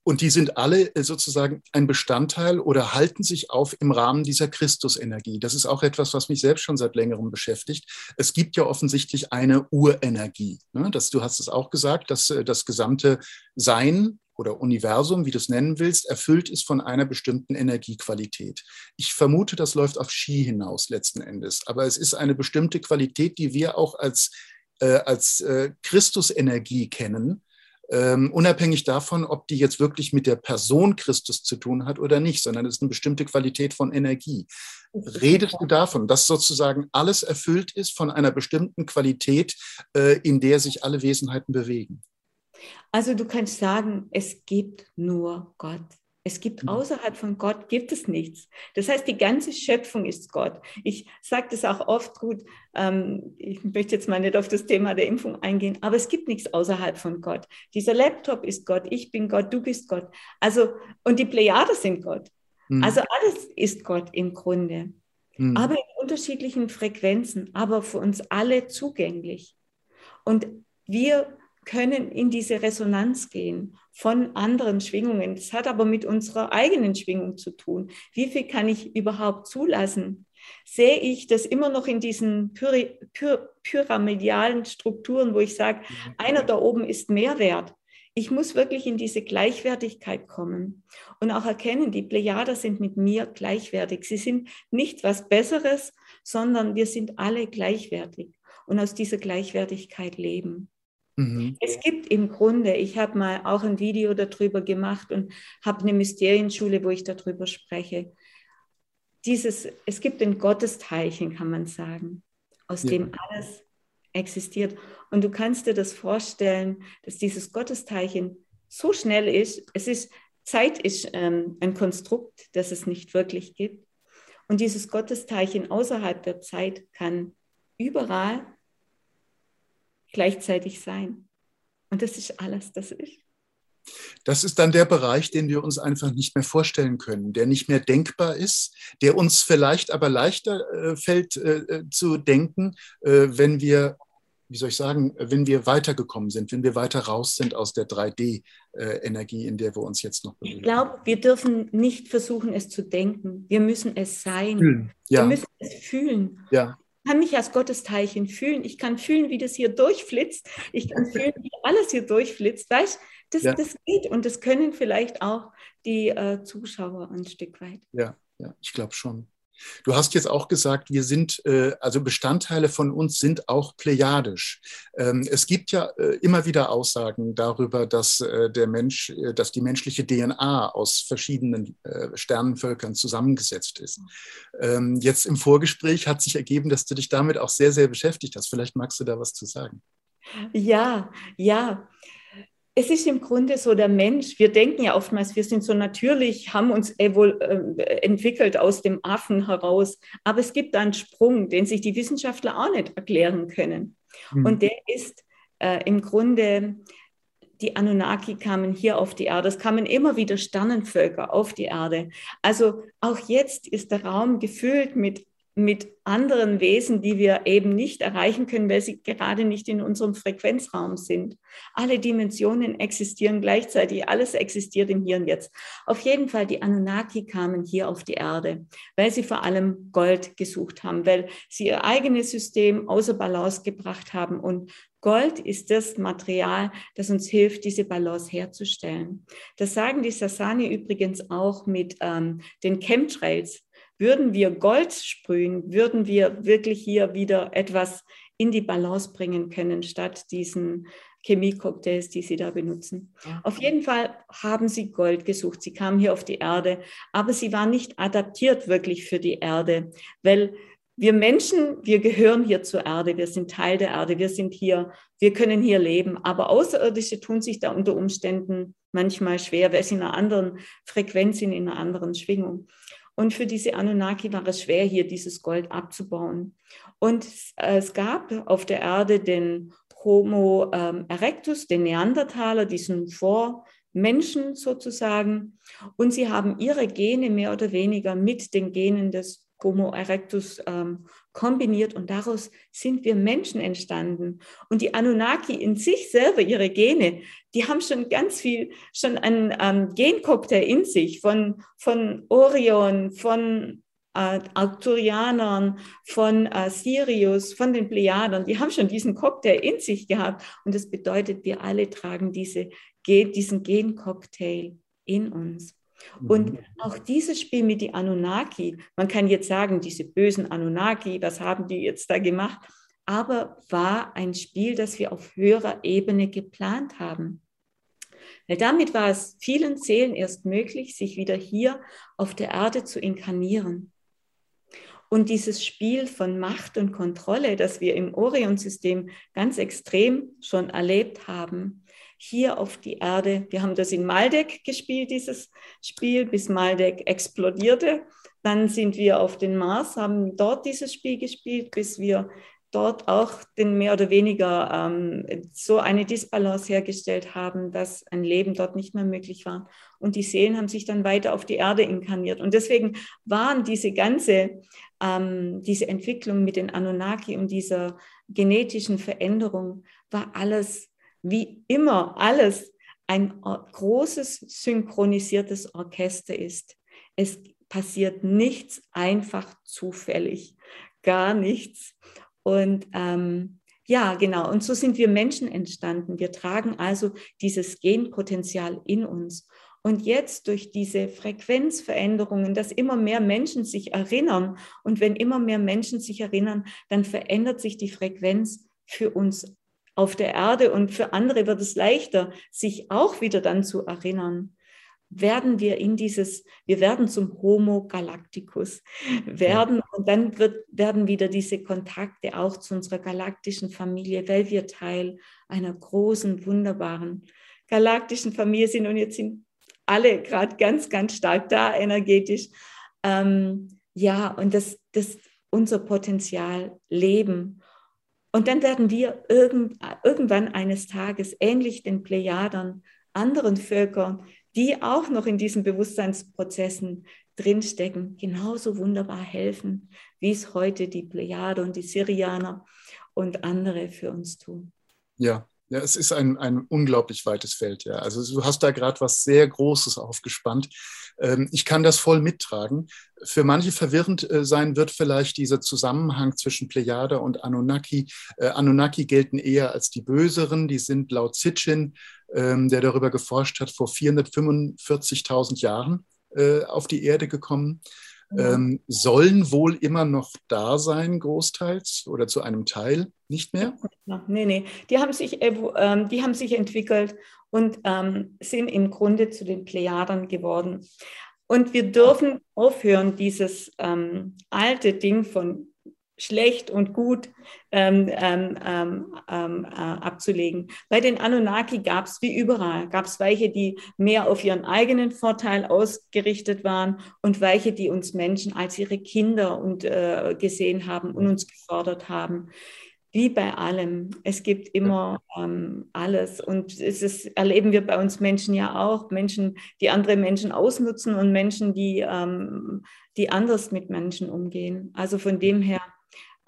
Und die sind alle äh, sozusagen ein Bestandteil oder halten sich auf im Rahmen dieser Christusenergie. Das ist auch etwas, was mich selbst schon seit längerem beschäftigt. Es gibt ja offensichtlich eine Urenergie. Ne? Das, du hast es auch gesagt, dass äh, das gesamte Sein oder Universum, wie du es nennen willst, erfüllt ist von einer bestimmten Energiequalität. Ich vermute, das läuft auf Ski hinaus letzten Endes, aber es ist eine bestimmte Qualität, die wir auch als, äh, als äh, Christusenergie kennen, ähm, unabhängig davon, ob die jetzt wirklich mit der Person Christus zu tun hat oder nicht, sondern es ist eine bestimmte Qualität von Energie. Redest du davon, dass sozusagen alles erfüllt ist von einer bestimmten Qualität, äh, in der sich alle Wesenheiten bewegen? Also du kannst sagen, es gibt nur Gott. Es gibt mhm. außerhalb von Gott gibt es nichts. Das heißt, die ganze Schöpfung ist Gott. Ich sage das auch oft gut. Ähm, ich möchte jetzt mal nicht auf das Thema der Impfung eingehen, aber es gibt nichts außerhalb von Gott. Dieser Laptop ist Gott, ich bin Gott, du bist Gott. Also und die Plejade sind Gott. Mhm. Also alles ist Gott im Grunde, mhm. aber in unterschiedlichen Frequenzen, aber für uns alle zugänglich. Und wir können in diese Resonanz gehen von anderen Schwingungen. Das hat aber mit unserer eigenen Schwingung zu tun. Wie viel kann ich überhaupt zulassen? Sehe ich das immer noch in diesen pyri py pyramidalen Strukturen, wo ich sage, mhm. einer da oben ist mehr wert. Ich muss wirklich in diese Gleichwertigkeit kommen und auch erkennen, die Plejader sind mit mir gleichwertig. Sie sind nicht was Besseres, sondern wir sind alle gleichwertig und aus dieser Gleichwertigkeit leben. Mhm. Es gibt im Grunde, ich habe mal auch ein Video darüber gemacht und habe eine Mysterienschule, wo ich darüber spreche. Dieses, es gibt ein Gottesteilchen, kann man sagen, aus ja. dem alles existiert. Und du kannst dir das vorstellen, dass dieses Gottesteilchen so schnell ist. Es ist Zeit ist ähm, ein Konstrukt, das es nicht wirklich gibt. Und dieses Gottesteilchen außerhalb der Zeit kann überall gleichzeitig sein. Und das ist alles, das ist. Das ist dann der Bereich, den wir uns einfach nicht mehr vorstellen können, der nicht mehr denkbar ist, der uns vielleicht aber leichter äh, fällt äh, äh zu denken, äh, wenn wir, wie soll ich sagen, wenn wir weitergekommen sind, wenn wir weiter raus sind aus der 3D-Energie, in der wir uns jetzt noch bewegen. Ich glaube, wir dürfen nicht versuchen, es zu denken. Wir müssen es sein. Fühlen. Ja. Wir müssen es fühlen. Ja kann mich als Gottesteilchen fühlen. Ich kann fühlen, wie das hier durchflitzt. Ich kann fühlen, wie alles hier durchflitzt. Weißt das, ja. das geht und das können vielleicht auch die äh, Zuschauer ein Stück weit. Ja, ja ich glaube schon. Du hast jetzt auch gesagt, wir sind, äh, also Bestandteile von uns sind auch plejadisch. Ähm, es gibt ja äh, immer wieder Aussagen darüber, dass äh, der Mensch, dass die menschliche DNA aus verschiedenen Sternenvölkern zusammengesetzt ist. Ähm, jetzt im Vorgespräch hat sich ergeben, dass du dich damit auch sehr, sehr beschäftigt hast. Vielleicht magst du da was zu sagen. Ja, ja es ist im Grunde so der Mensch. Wir denken ja oftmals, wir sind so natürlich, haben uns äh, entwickelt aus dem Affen heraus. Aber es gibt einen Sprung, den sich die Wissenschaftler auch nicht erklären können. Mhm. Und der ist äh, im Grunde, die Anunnaki kamen hier auf die Erde. Es kamen immer wieder Sternenvölker auf die Erde. Also auch jetzt ist der Raum gefüllt mit mit anderen Wesen, die wir eben nicht erreichen können, weil sie gerade nicht in unserem Frequenzraum sind. Alle Dimensionen existieren gleichzeitig, alles existiert im Hier und Jetzt. Auf jeden Fall, die Anunnaki kamen hier auf die Erde, weil sie vor allem Gold gesucht haben, weil sie ihr eigenes System außer Balance gebracht haben. Und Gold ist das Material, das uns hilft, diese Balance herzustellen. Das sagen die Sasani übrigens auch mit ähm, den Chemtrails würden wir Gold sprühen, würden wir wirklich hier wieder etwas in die Balance bringen können, statt diesen Chemiecocktails, die sie da benutzen. Ja. Auf jeden Fall haben sie Gold gesucht. Sie kamen hier auf die Erde, aber sie waren nicht adaptiert wirklich für die Erde, weil wir Menschen, wir gehören hier zur Erde, wir sind Teil der Erde, wir sind hier, wir können hier leben. Aber Außerirdische tun sich da unter Umständen manchmal schwer, weil sie in einer anderen Frequenz sind, in einer anderen Schwingung. Und für diese Anunnaki war es schwer, hier dieses Gold abzubauen. Und es gab auf der Erde den Homo ähm, erectus, den Neandertaler, diesen Vormenschen sozusagen. Und sie haben ihre Gene mehr oder weniger mit den Genen des Homo erectus ähm, kombiniert und daraus sind wir Menschen entstanden. Und die Anunnaki in sich selber, ihre Gene, die haben schon ganz viel, schon einen ähm, Gencocktail in sich von, von Orion, von äh, Arcturianern, von äh, Sirius, von den Plejadern. Die haben schon diesen Cocktail in sich gehabt. Und das bedeutet, wir alle tragen diese, diesen Gencocktail in uns. Und mhm. auch dieses Spiel mit den Anunnaki, man kann jetzt sagen, diese bösen Anunnaki, was haben die jetzt da gemacht? Aber war ein Spiel, das wir auf höherer Ebene geplant haben. Weil damit war es vielen Seelen erst möglich, sich wieder hier auf der Erde zu inkarnieren. Und dieses Spiel von Macht und Kontrolle, das wir im Orion-System ganz extrem schon erlebt haben, hier auf die Erde. Wir haben das in Maldek gespielt, dieses Spiel, bis Maldek explodierte. Dann sind wir auf den Mars, haben dort dieses Spiel gespielt, bis wir dort auch den mehr oder weniger ähm, so eine Disbalance hergestellt haben, dass ein Leben dort nicht mehr möglich war. Und die Seelen haben sich dann weiter auf die Erde inkarniert. Und deswegen waren diese ganze, ähm, diese Entwicklung mit den Anunnaki und dieser genetischen Veränderung, war alles wie immer alles ein großes synchronisiertes Orchester ist. Es passiert nichts einfach zufällig, gar nichts. Und ähm, ja, genau. Und so sind wir Menschen entstanden. Wir tragen also dieses Genpotenzial in uns. Und jetzt durch diese Frequenzveränderungen, dass immer mehr Menschen sich erinnern und wenn immer mehr Menschen sich erinnern, dann verändert sich die Frequenz für uns auf der Erde und für andere wird es leichter, sich auch wieder dann zu erinnern. Werden wir in dieses, wir werden zum Homo Galacticus, werden und dann wird, werden wieder diese Kontakte auch zu unserer galaktischen Familie, weil wir Teil einer großen, wunderbaren galaktischen Familie sind und jetzt sind alle gerade ganz, ganz stark da energetisch. Ähm, ja, und das, das unser Potenzial leben. Und dann werden wir irgend, irgendwann eines Tages, ähnlich den Plejadern, anderen Völkern, die auch noch in diesen Bewusstseinsprozessen drinstecken, genauso wunderbar helfen, wie es heute die Plejader und die Syrianer und andere für uns tun. Ja, ja, es ist ein, ein unglaublich weites Feld. Ja. Also du hast da gerade was sehr Großes aufgespannt. Ähm, ich kann das voll mittragen. Für manche verwirrend äh, sein wird vielleicht dieser Zusammenhang zwischen Plejada und Anunnaki. Äh, Anunnaki gelten eher als die Böseren. Die sind laut Sitchin, ähm, der darüber geforscht hat, vor 445.000 Jahren äh, auf die Erde gekommen ähm, sollen wohl immer noch da sein, großteils oder zu einem Teil, nicht mehr? Nee, nee, die haben sich, ähm, die haben sich entwickelt und ähm, sind im Grunde zu den Plejadern geworden. Und wir dürfen aufhören, dieses ähm, alte Ding von schlecht und gut ähm, ähm, ähm, ähm, äh, abzulegen. Bei den Anunnaki gab es wie überall, gab es welche, die mehr auf ihren eigenen Vorteil ausgerichtet waren und welche, die uns Menschen als ihre Kinder und, äh, gesehen haben und uns gefordert haben. Wie bei allem. Es gibt immer ähm, alles. Und es ist, erleben wir bei uns Menschen ja auch. Menschen, die andere Menschen ausnutzen und Menschen, die, ähm, die anders mit Menschen umgehen. Also von dem her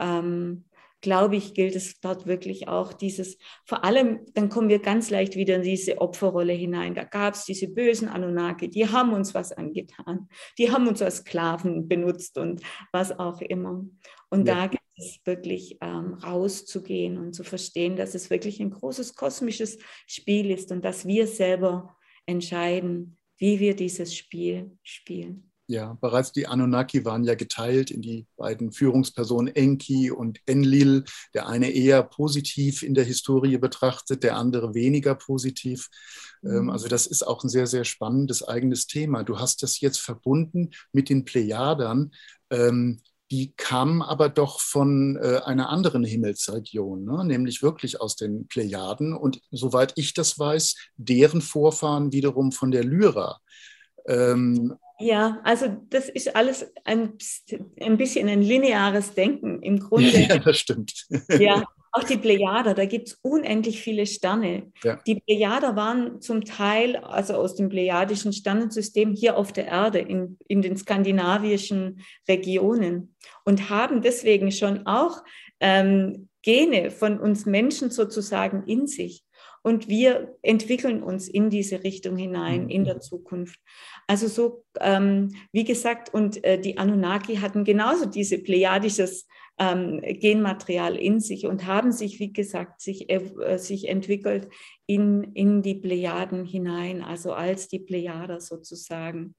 ähm, glaube ich, gilt es dort wirklich auch dieses, vor allem, dann kommen wir ganz leicht wieder in diese Opferrolle hinein. Da gab es diese bösen Anunnaki, die haben uns was angetan, die haben uns als Sklaven benutzt und was auch immer. Und ja. da gilt es wirklich ähm, rauszugehen und zu verstehen, dass es wirklich ein großes kosmisches Spiel ist und dass wir selber entscheiden, wie wir dieses Spiel spielen. Ja, bereits die Anunnaki waren ja geteilt in die beiden Führungspersonen Enki und Enlil. Der eine eher positiv in der Historie betrachtet, der andere weniger positiv. Mhm. Also das ist auch ein sehr, sehr spannendes eigenes Thema. Du hast das jetzt verbunden mit den Plejadern. Ähm, die kamen aber doch von äh, einer anderen Himmelsregion, ne? nämlich wirklich aus den Plejaden. Und soweit ich das weiß, deren Vorfahren wiederum von der Lyra. Ähm, ja, also das ist alles ein, ein bisschen ein lineares Denken im Grunde. Ja, das stimmt. Ja, auch die Plejader, da gibt es unendlich viele Sterne. Ja. Die Plejader waren zum Teil, also aus dem plejadischen Sternensystem hier auf der Erde, in, in den skandinavischen Regionen und haben deswegen schon auch ähm, Gene von uns Menschen sozusagen in sich. Und wir entwickeln uns in diese Richtung hinein in der mhm. Zukunft. Also so, ähm, wie gesagt, und äh, die Anunnaki hatten genauso diese plejadisches ähm, Genmaterial in sich und haben sich, wie gesagt, sich, äh, sich entwickelt in, in die Plejaden hinein, also als die Plejader sozusagen.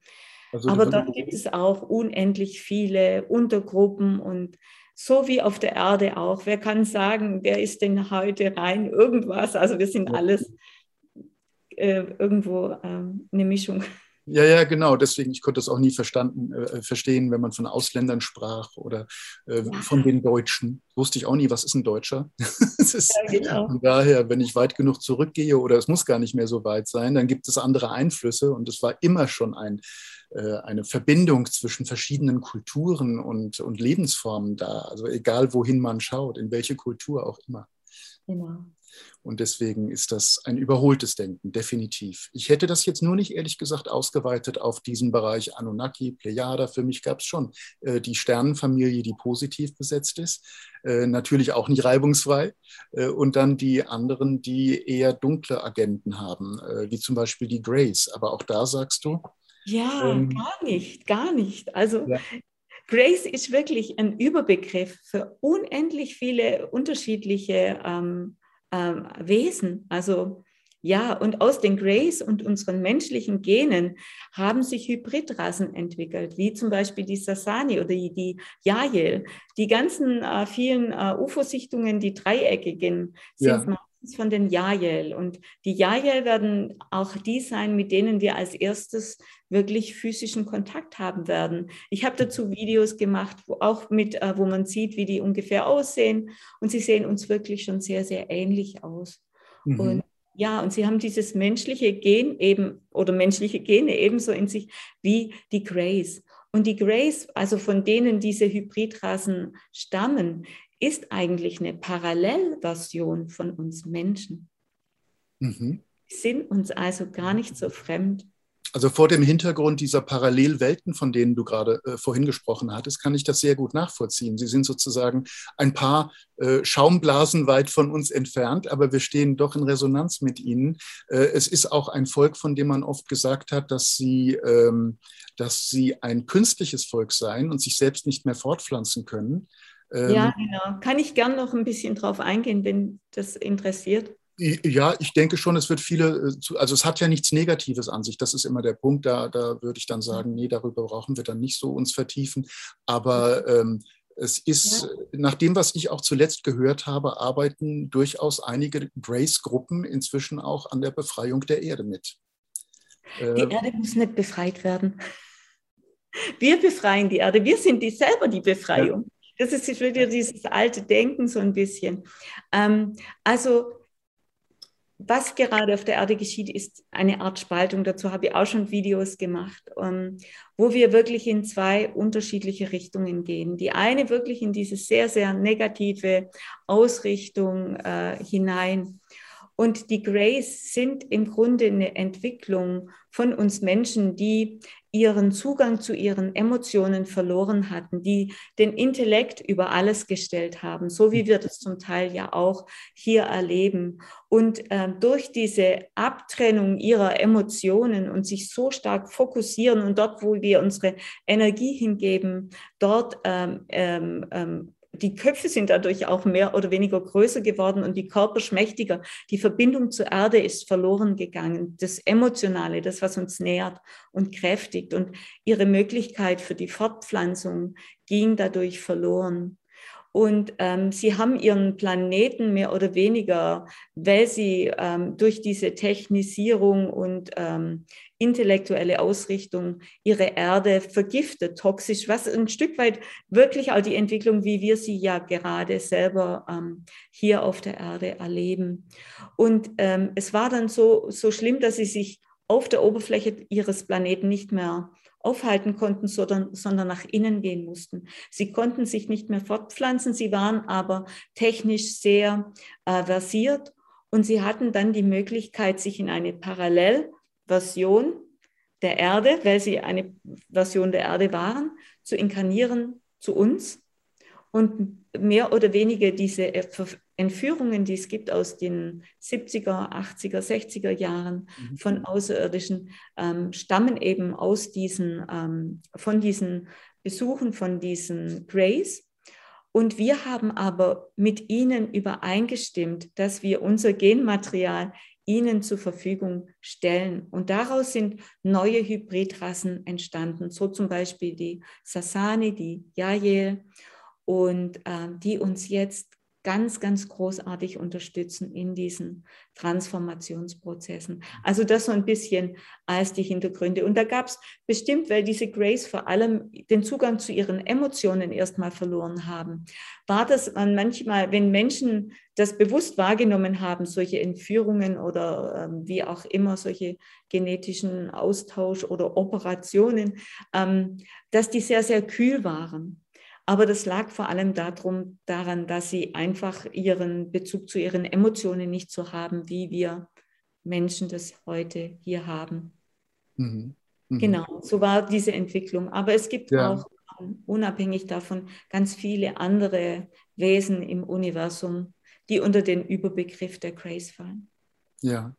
Also, Aber dort gibt es auch unendlich viele Untergruppen und so wie auf der Erde auch. Wer kann sagen, wer ist denn heute rein irgendwas? Also wir sind alles äh, irgendwo äh, eine Mischung. Ja, ja, genau. Deswegen, ich konnte es auch nie verstanden, äh, verstehen, wenn man von Ausländern sprach oder äh, ja. von den Deutschen. Wusste ich auch nie, was ist ein Deutscher. ist, ja, genau. Von daher, wenn ich weit genug zurückgehe oder es muss gar nicht mehr so weit sein, dann gibt es andere Einflüsse und es war immer schon ein, äh, eine Verbindung zwischen verschiedenen Kulturen und, und Lebensformen da. Also egal, wohin man schaut, in welche Kultur auch immer. Genau. Und deswegen ist das ein überholtes Denken, definitiv. Ich hätte das jetzt nur nicht ehrlich gesagt ausgeweitet auf diesen Bereich Anunnaki, Plejada. Für mich gab es schon äh, die Sternenfamilie, die positiv besetzt ist, äh, natürlich auch nicht reibungsfrei. Äh, und dann die anderen, die eher dunkle Agenten haben, äh, wie zum Beispiel die Grace. Aber auch da sagst du. Ja, ähm, gar nicht, gar nicht. Also ja. Grace ist wirklich ein Überbegriff für unendlich viele unterschiedliche ähm, äh, Wesen. Also ja, und aus den Grays und unseren menschlichen Genen haben sich Hybridrassen entwickelt, wie zum Beispiel die Sasani oder die, die Yael. Die ganzen äh, vielen äh, UFO-Sichtungen, die dreieckigen, sind ja. Meistens von den Yael. Und die Yael werden auch die sein, mit denen wir als erstes wirklich physischen Kontakt haben werden. Ich habe dazu Videos gemacht, wo auch mit, äh, wo man sieht, wie die ungefähr aussehen. Und sie sehen uns wirklich schon sehr, sehr ähnlich aus. Mhm. Und ja, und sie haben dieses menschliche Gen eben oder menschliche Gene ebenso in sich wie die Grays. Und die Grays, also von denen diese Hybridrassen stammen, ist eigentlich eine Parallelversion von uns Menschen. Mhm. Sind uns also gar nicht so fremd. Also vor dem Hintergrund dieser Parallelwelten, von denen du gerade äh, vorhin gesprochen hattest, kann ich das sehr gut nachvollziehen. Sie sind sozusagen ein paar äh, Schaumblasen weit von uns entfernt, aber wir stehen doch in Resonanz mit ihnen. Äh, es ist auch ein Volk, von dem man oft gesagt hat, dass sie, ähm, dass sie ein künstliches Volk seien und sich selbst nicht mehr fortpflanzen können. Ähm, ja, genau. Kann ich gern noch ein bisschen drauf eingehen, wenn das interessiert? Ja, ich denke schon, es wird viele, äh, also es hat ja nichts Negatives an sich. Das ist immer der Punkt. Da, da würde ich dann sagen, nee, darüber brauchen wir dann nicht so uns vertiefen. Aber ähm, es ist, ja. nach dem, was ich auch zuletzt gehört habe, arbeiten durchaus einige Grace-Gruppen inzwischen auch an der Befreiung der Erde mit. Die äh, Erde muss nicht befreit werden. Wir befreien die Erde. Wir sind die selber die Befreiung. Ja. Das ist wieder dieses alte Denken so ein bisschen. Ähm, also was gerade auf der Erde geschieht, ist eine Art Spaltung. Dazu habe ich auch schon Videos gemacht, ähm, wo wir wirklich in zwei unterschiedliche Richtungen gehen. Die eine wirklich in diese sehr, sehr negative Ausrichtung äh, hinein und die Grays sind im Grunde eine Entwicklung von uns Menschen, die ihren Zugang zu ihren Emotionen verloren hatten, die den Intellekt über alles gestellt haben, so wie wir das zum Teil ja auch hier erleben. Und äh, durch diese Abtrennung ihrer Emotionen und sich so stark fokussieren und dort, wo wir unsere Energie hingeben, dort ähm, ähm, ähm die Köpfe sind dadurch auch mehr oder weniger größer geworden und die Körper schmächtiger. Die Verbindung zur Erde ist verloren gegangen. Das Emotionale, das, was uns nährt und kräftigt. Und ihre Möglichkeit für die Fortpflanzung ging dadurch verloren. Und ähm, sie haben ihren Planeten mehr oder weniger, weil sie ähm, durch diese Technisierung und ähm, intellektuelle Ausrichtung ihre Erde vergiftet, toxisch, was ein Stück weit wirklich auch die Entwicklung, wie wir sie ja gerade selber ähm, hier auf der Erde erleben. Und ähm, es war dann so, so schlimm, dass sie sich auf der Oberfläche ihres Planeten nicht mehr aufhalten konnten, sondern, sondern nach innen gehen mussten. Sie konnten sich nicht mehr fortpflanzen, sie waren aber technisch sehr äh, versiert und sie hatten dann die Möglichkeit, sich in eine Parallelversion der Erde, weil sie eine Version der Erde waren, zu inkarnieren zu uns und mehr oder weniger diese Entführungen, die es gibt aus den 70er, 80er, 60er Jahren mhm. von Außerirdischen, ähm, stammen eben aus diesen, ähm, von diesen Besuchen von diesen Grays. Und wir haben aber mit ihnen übereingestimmt, dass wir unser Genmaterial ihnen zur Verfügung stellen. Und daraus sind neue Hybridrassen entstanden, so zum Beispiel die Sasani, die Yael und äh, die uns jetzt ganz, ganz großartig unterstützen in diesen Transformationsprozessen. Also das so ein bisschen als die Hintergründe. Und da gab es bestimmt, weil diese Grace vor allem den Zugang zu ihren Emotionen erstmal verloren haben, war das manchmal, wenn Menschen das bewusst wahrgenommen haben, solche Entführungen oder ähm, wie auch immer, solche genetischen Austausch oder Operationen, ähm, dass die sehr, sehr kühl waren Aber das lag vor allem darum, daran, dass sie einfach ihren Bezug zu ihren Emotionen nicht so haben, wie wir Menschen das heute hier haben. Mhm. Mhm. Genau, so war diese Entwicklung. Aber es gibt ja. auch ähm, unabhängig davon ganz viele andere Wesen im Universum, die unter den Überbegriff der Grace fallen. Ja,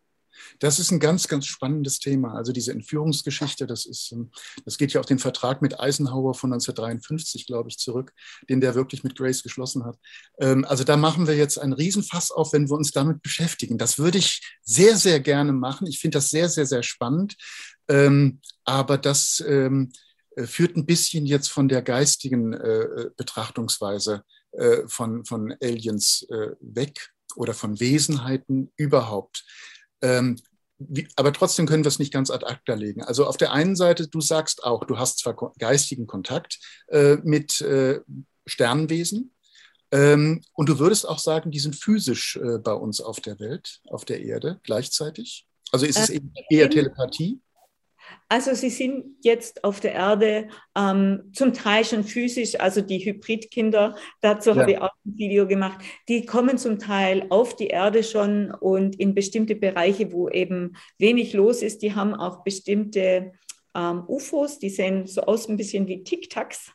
das ist ein ganz, ganz spannendes Thema. Also diese Entführungsgeschichte, das ist, ähm, das geht ja auf den Vertrag mit Eisenhower von 1953, glaube ich, zurück, den der wirklich mit Grace geschlossen hat. Ähm, also da machen wir jetzt einen Riesenfass auf, wenn wir uns damit beschäftigen. Das würde ich sehr, sehr gerne machen. Ich finde das sehr, sehr, sehr spannend. Ähm, aber das äh, führt ein bisschen jetzt von der geistigen äh, Betrachtungsweise äh, von, von Aliens weg oder von Wesenheiten überhaupt. Ähm, wie, aber trotzdem können wir es nicht ganz ad acta legen. Also auf der einen Seite, du sagst auch, du hast zwar geistigen Kontakt äh, mit äh, Sternenwesen ähm, und du würdest auch sagen, die sind physisch äh, bei uns auf der Welt, auf der Erde gleichzeitig. Also ist es äh, eher Telepathie? Also sie sind jetzt auf der Erde ähm, zum Teil schon physisch, also die Hybridkinder, dazu ja. habe ich auch ein Video gemacht, die kommen zum Teil auf die Erde schon und in bestimmte Bereiche, wo eben wenig los ist, die haben auch bestimmte ähm, UFOs, die sehen so aus ein bisschen wie Tic-Tacs.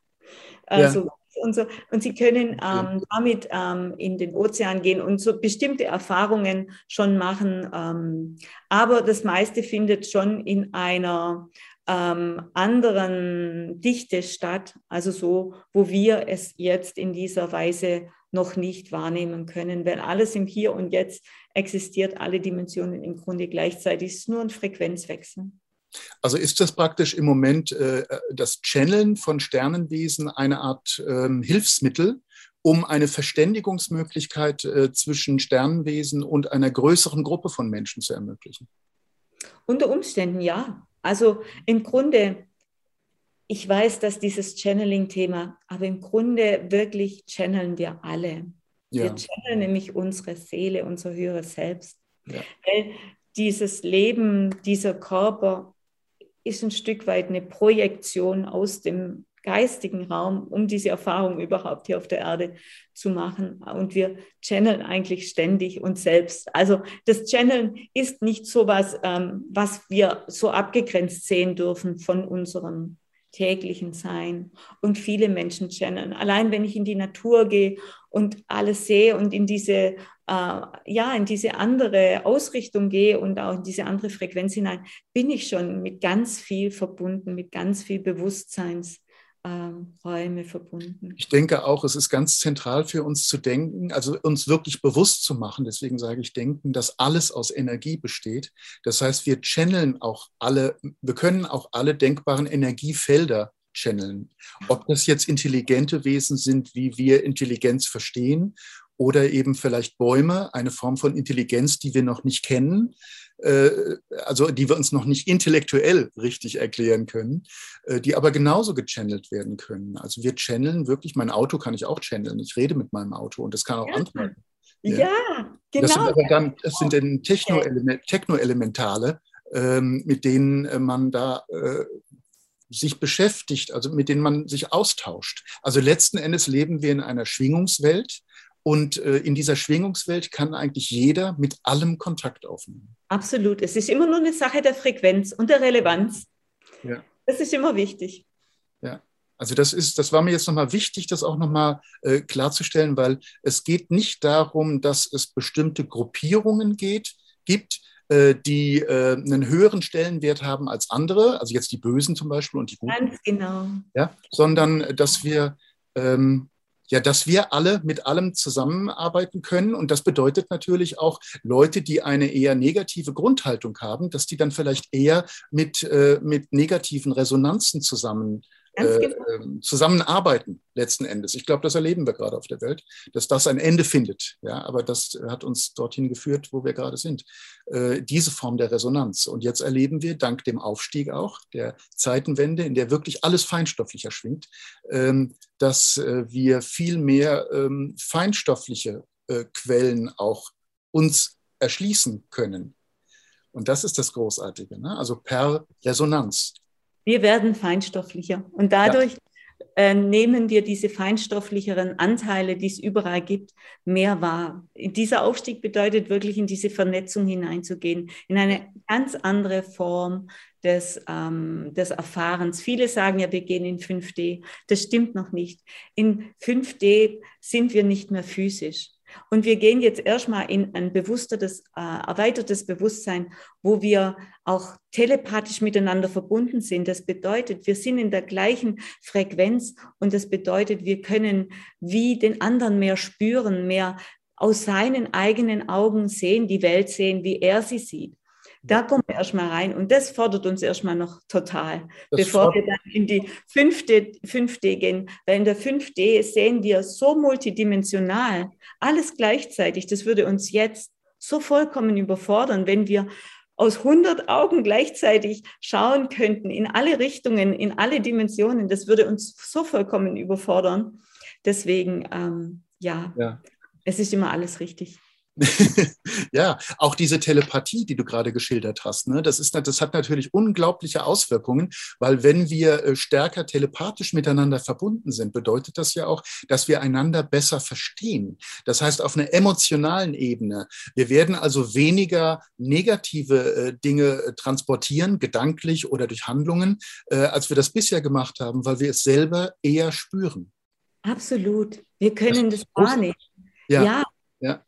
Also ja und so. Und sie können ähm, damit ähm, in den Ozean gehen und so bestimmte Erfahrungen schon machen. Ähm, aber das meiste findet schon in einer ähm, anderen Dichte statt, also so, wo wir es jetzt in dieser Weise noch nicht wahrnehmen können, weil alles im Hier und Jetzt existiert, alle Dimensionen im Grunde gleichzeitig. Es ist nur ein Frequenzwechsel. Also ist das praktisch im Moment äh, das Channeln von Sternenwesen eine Art ähm, Hilfsmittel, um eine Verständigungsmöglichkeit äh, zwischen Sternenwesen und einer größeren Gruppe von Menschen zu ermöglichen? Unter Umständen ja. Also im Grunde, ich weiß, dass dieses Channeling-Thema, aber im Grunde wirklich channeln wir alle. Ja. Wir channeln nämlich unsere Seele, unser höheres Selbst. Ja. Weil dieses Leben, dieser Körper ist ein Stück weit eine Projektion aus dem geistigen Raum, um diese Erfahrung überhaupt hier auf der Erde zu machen. Und wir channeln eigentlich ständig uns selbst. Also das Channeln ist nicht so was, ähm, was wir so abgegrenzt sehen dürfen von unserem täglichen Sein. Und viele Menschen channeln. Allein wenn ich in die Natur gehe und alles sehe und in diese äh, ja, in diese andere Ausrichtung gehe und auch in diese andere Frequenz hinein, bin ich schon mit ganz viel verbunden, mit ganz viel Bewusstseinsräume ähm, verbunden. Ich denke auch, es ist ganz zentral für uns zu denken, also uns wirklich bewusst zu machen, deswegen sage ich denken, dass alles aus Energie besteht. Das heißt, wir channeln auch alle, wir können auch alle denkbaren Energiefelder channeln. Ob das jetzt intelligente Wesen sind, wie wir Intelligenz verstehen, oder eben vielleicht Bäume, eine Form von Intelligenz, die wir noch nicht kennen, also die wir uns noch nicht intellektuell richtig erklären können, äh, die aber genauso gechannelt werden können. Also wir channeln wirklich, mein Auto kann ich auch channeln. Ich rede mit meinem Auto und das kann auch ja. antworten. Ja, ja genau. Das sind, aber dann, das sind dann Techno-Elementale, ähm, mit denen äh, man da sich beschäftigt, also mit denen man sich austauscht. Also letzten Endes leben wir in einer Schwingungswelt und äh, in dieser Schwingungswelt kann eigentlich jeder mit allem Kontakt aufnehmen. Absolut. Es ist immer nur eine Sache der Frequenz und der Relevanz. Ja. Das ist immer wichtig. Ja. Also das ist, das war mir jetzt nochmal wichtig, das auch nochmal äh, klarzustellen, weil es geht nicht darum, dass es bestimmte Gruppierungen geht, gibt, äh, die äh, einen höheren Stellenwert haben als andere, also jetzt die Bösen zum Beispiel und die Guten. Ganz genau. Ja, sondern dass wir ähm, ja, dass wir alle mit allem zusammenarbeiten können. Und das bedeutet natürlich auch Leute, die eine eher negative Grundhaltung haben, dass die dann vielleicht eher mit, äh, mit negativen Resonanzen zusammen äh, genau. Ähm, zusammenarbeiten letzten Endes. Ich glaube, das erleben wir gerade auf der Welt, dass das ein Ende findet. Ja, aber das hat uns dorthin geführt, wo wir gerade sind. Äh, diese Form der Resonanz. Und jetzt erleben wir dank dem Aufstieg auch der Zeitenwende, in der wirklich alles feinstofflicher schwingt, ähm, dass äh, wir viel mehr ähm, feinstoffliche äh, Quellen auch uns erschließen können. Und das ist das Großartige. Ne? Also per Resonanz. Wir werden feinstofflicher und dadurch ja. äh, nehmen wir diese feinstofflicheren Anteile, die es überall gibt, mehr wahr. Dieser Aufstieg bedeutet wirklich in diese Vernetzung hineinzugehen, in eine ganz andere Form des, ähm, des Erfahrens. Viele sagen ja, wir gehen in 5D. Das stimmt noch nicht. In 5D sind wir nicht mehr physisch. Und wir gehen jetzt erstmal in ein bewussteres, äh, erweitertes Bewusstsein, wo wir auch telepathisch miteinander verbunden sind. Das bedeutet, wir sind in der gleichen Frequenz und das bedeutet, wir können wie den anderen mehr spüren, mehr aus seinen eigenen Augen sehen, die Welt sehen, wie er sie sieht. Da kommen wir erstmal rein und das fordert uns erstmal noch total, das bevor wir dann in die fünfte, 5D gehen. Weil in der 5D sehen wir so multidimensional, alles gleichzeitig. Das würde uns jetzt so vollkommen überfordern, wenn wir aus 100 Augen gleichzeitig schauen könnten, in alle Richtungen, in alle Dimensionen. Das würde uns so vollkommen überfordern. Deswegen, ähm, ja, ja, es ist immer alles richtig. ja, auch diese Telepathie, die du gerade geschildert hast, ne, das, ist, das hat natürlich unglaubliche Auswirkungen, weil wenn wir äh, stärker telepathisch miteinander verbunden sind, bedeutet das ja auch, dass wir einander besser verstehen. Das heißt, auf einer emotionalen Ebene. Wir werden also weniger negative äh, Dinge äh, transportieren, gedanklich oder durch Handlungen, als wir das bisher gemacht haben, weil wir es selber eher spüren. Absolut. Wir können das, das wahrnehmen. Ja. ja. ja.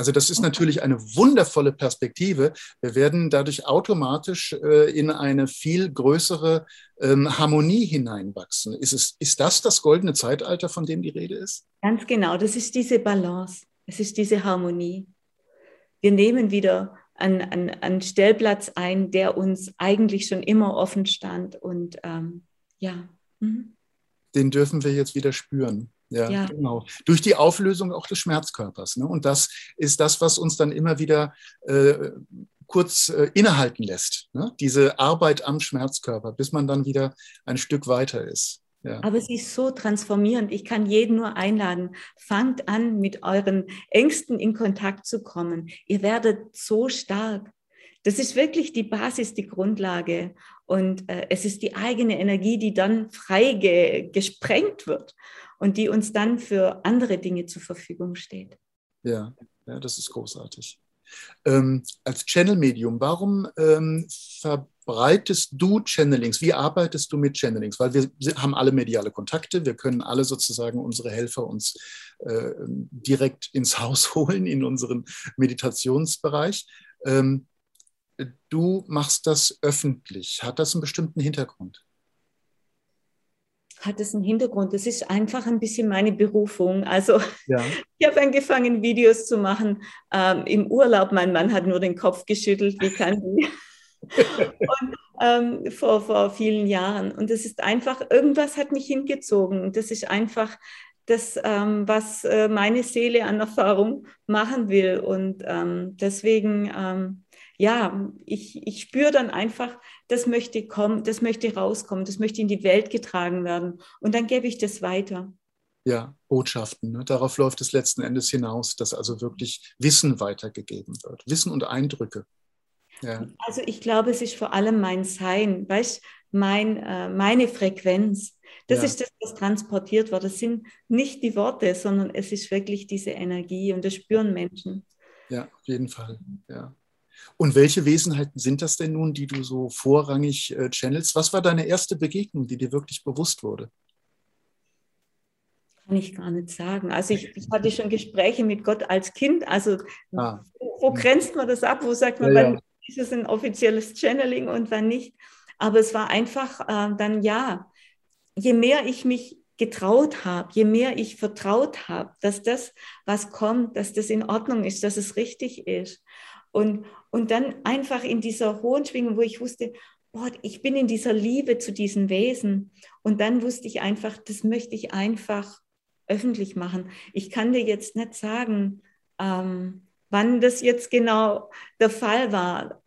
Also das ist natürlich eine wundervolle Perspektive. Wir werden dadurch automatisch äh, in eine viel größere ähm, Harmonie hineinwachsen. Ist, es, ist das das goldene Zeitalter, von dem die Rede ist? Ganz genau, das ist diese Balance, es ist diese Harmonie. Wir nehmen wieder einen, einen, einen Stellplatz ein, der uns eigentlich schon immer offen stand. Und ähm, ja. Mhm. Den dürfen wir jetzt wieder spüren. Ja, ja, genau. Durch die Auflösung auch des Schmerzkörpers. Ne? Und das ist das, was uns dann immer wieder äh, kurz äh, innehalten lässt. Ne? Diese Arbeit am Schmerzkörper, bis man dann wieder ein Stück weiter ist. Ja. Aber sie ist so transformierend. Ich kann jeden nur einladen. Fangt an, mit euren Ängsten in Kontakt zu kommen. Ihr werdet so stark. Das ist wirklich die Basis, die Grundlage. Und äh, es ist die eigene Energie, die dann frei ge gesprengt wird und die uns dann für andere Dinge zur Verfügung steht. Ja, ja das ist großartig. Ähm, als Channel-Medium, warum ähm, verbreitest du Channelings? Wie arbeitest du mit Channelings? Weil wir haben alle mediale Kontakte, wir können alle sozusagen unsere Helfer uns äh, direkt ins Haus holen in unseren Meditationsbereich. Ähm, du machst das öffentlich. Hat das einen bestimmten Hintergrund? Hat es einen Hintergrund. Das ist einfach ein bisschen meine Berufung. Also ja. ich habe angefangen, Videos zu machen ähm, im Urlaub. Mein Mann hat nur den Kopf geschüttelt, wie kann die? und, ähm, vor, vor vielen Jahren. Und das ist einfach, irgendwas hat mich hingezogen. Das ist einfach das, ähm, was äh, meine Seele an Erfahrung machen will. Und ähm, deswegen ähm, ja, ich, ich spüre dann einfach, das möchte kommen, das möchte rauskommen, das möchte in die Welt getragen werden. Und dann gebe ich das weiter. Ja, Botschaften. Ne? Darauf läuft es letzten Endes hinaus, dass also wirklich Wissen weitergegeben wird. Wissen und Eindrücke. Ja. Also ich glaube, es ist vor allem mein Sein, weißt mein, äh, meine Frequenz. Das ja. ist das, was transportiert wird. Das sind nicht die Worte, sondern es ist wirklich diese Energie und das spüren Menschen. Ja, auf jeden Fall. Ja. Und welche Wesenheiten sind das denn nun, die du so vorrangig äh, channelst? Was war deine erste Begegnung, die dir wirklich bewusst wurde? Kann ich gar nicht sagen. Also ich, ich hatte schon Gespräche mit Gott als Kind. Also ah. wo, wo, grenzt man das ab? Wo sagt man, ja, wann ja. ist es ein offizielles Channeling und wann nicht? Aber es war einfach äh, dann ja, je mehr ich mich getraut habe, je mehr ich vertraut habe, dass das, was kommt, dass das in Ordnung ist, dass es richtig ist. Und, und dann einfach in dieser hohen Schwingung, wo ich wusste, boah, ich bin in dieser Liebe zu diesen Wesen. Und dann wusste ich einfach, das möchte ich einfach öffentlich machen. Ich kann dir jetzt nicht sagen, ähm, wann das jetzt genau der Fall war.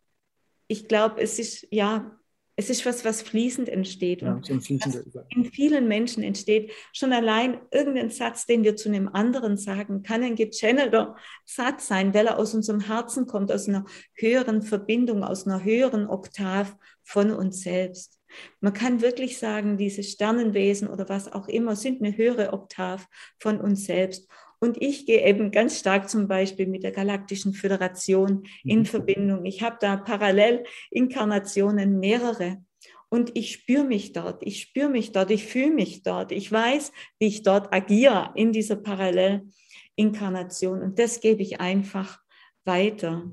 Ich glaube, es ist ja es ist was, was fließend entsteht. Ja, und in vielen Menschen entsteht. Schon allein irgendein Satz, den wir zu einem anderen sagen, kann ein gechannelter Satz sein, weil er aus unserem Herzen kommt, aus einer höheren Verbindung, aus einer höheren Oktav von uns selbst. Man kann wirklich sagen, diese Sternenwesen oder was auch immer sind eine höhere Oktav von uns selbst. Und ich gehe eben ganz stark zum Beispiel mit der Galaktischen Föderation in mhm. Verbindung. Ich habe da parallel Inkarnationen mehrere. Und ich spüre mich dort, ich spüre mich dort, ich fühle mich dort. Ich weiß, wie ich dort agiere in dieser Parallelinkarnation. Und das gebe ich einfach weiter.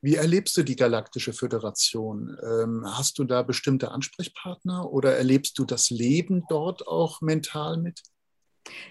Wie erlebst du die Galaktische Föderation? Ähm, hast du da bestimmte Ansprechpartner oder erlebst du das Leben dort auch mental mit?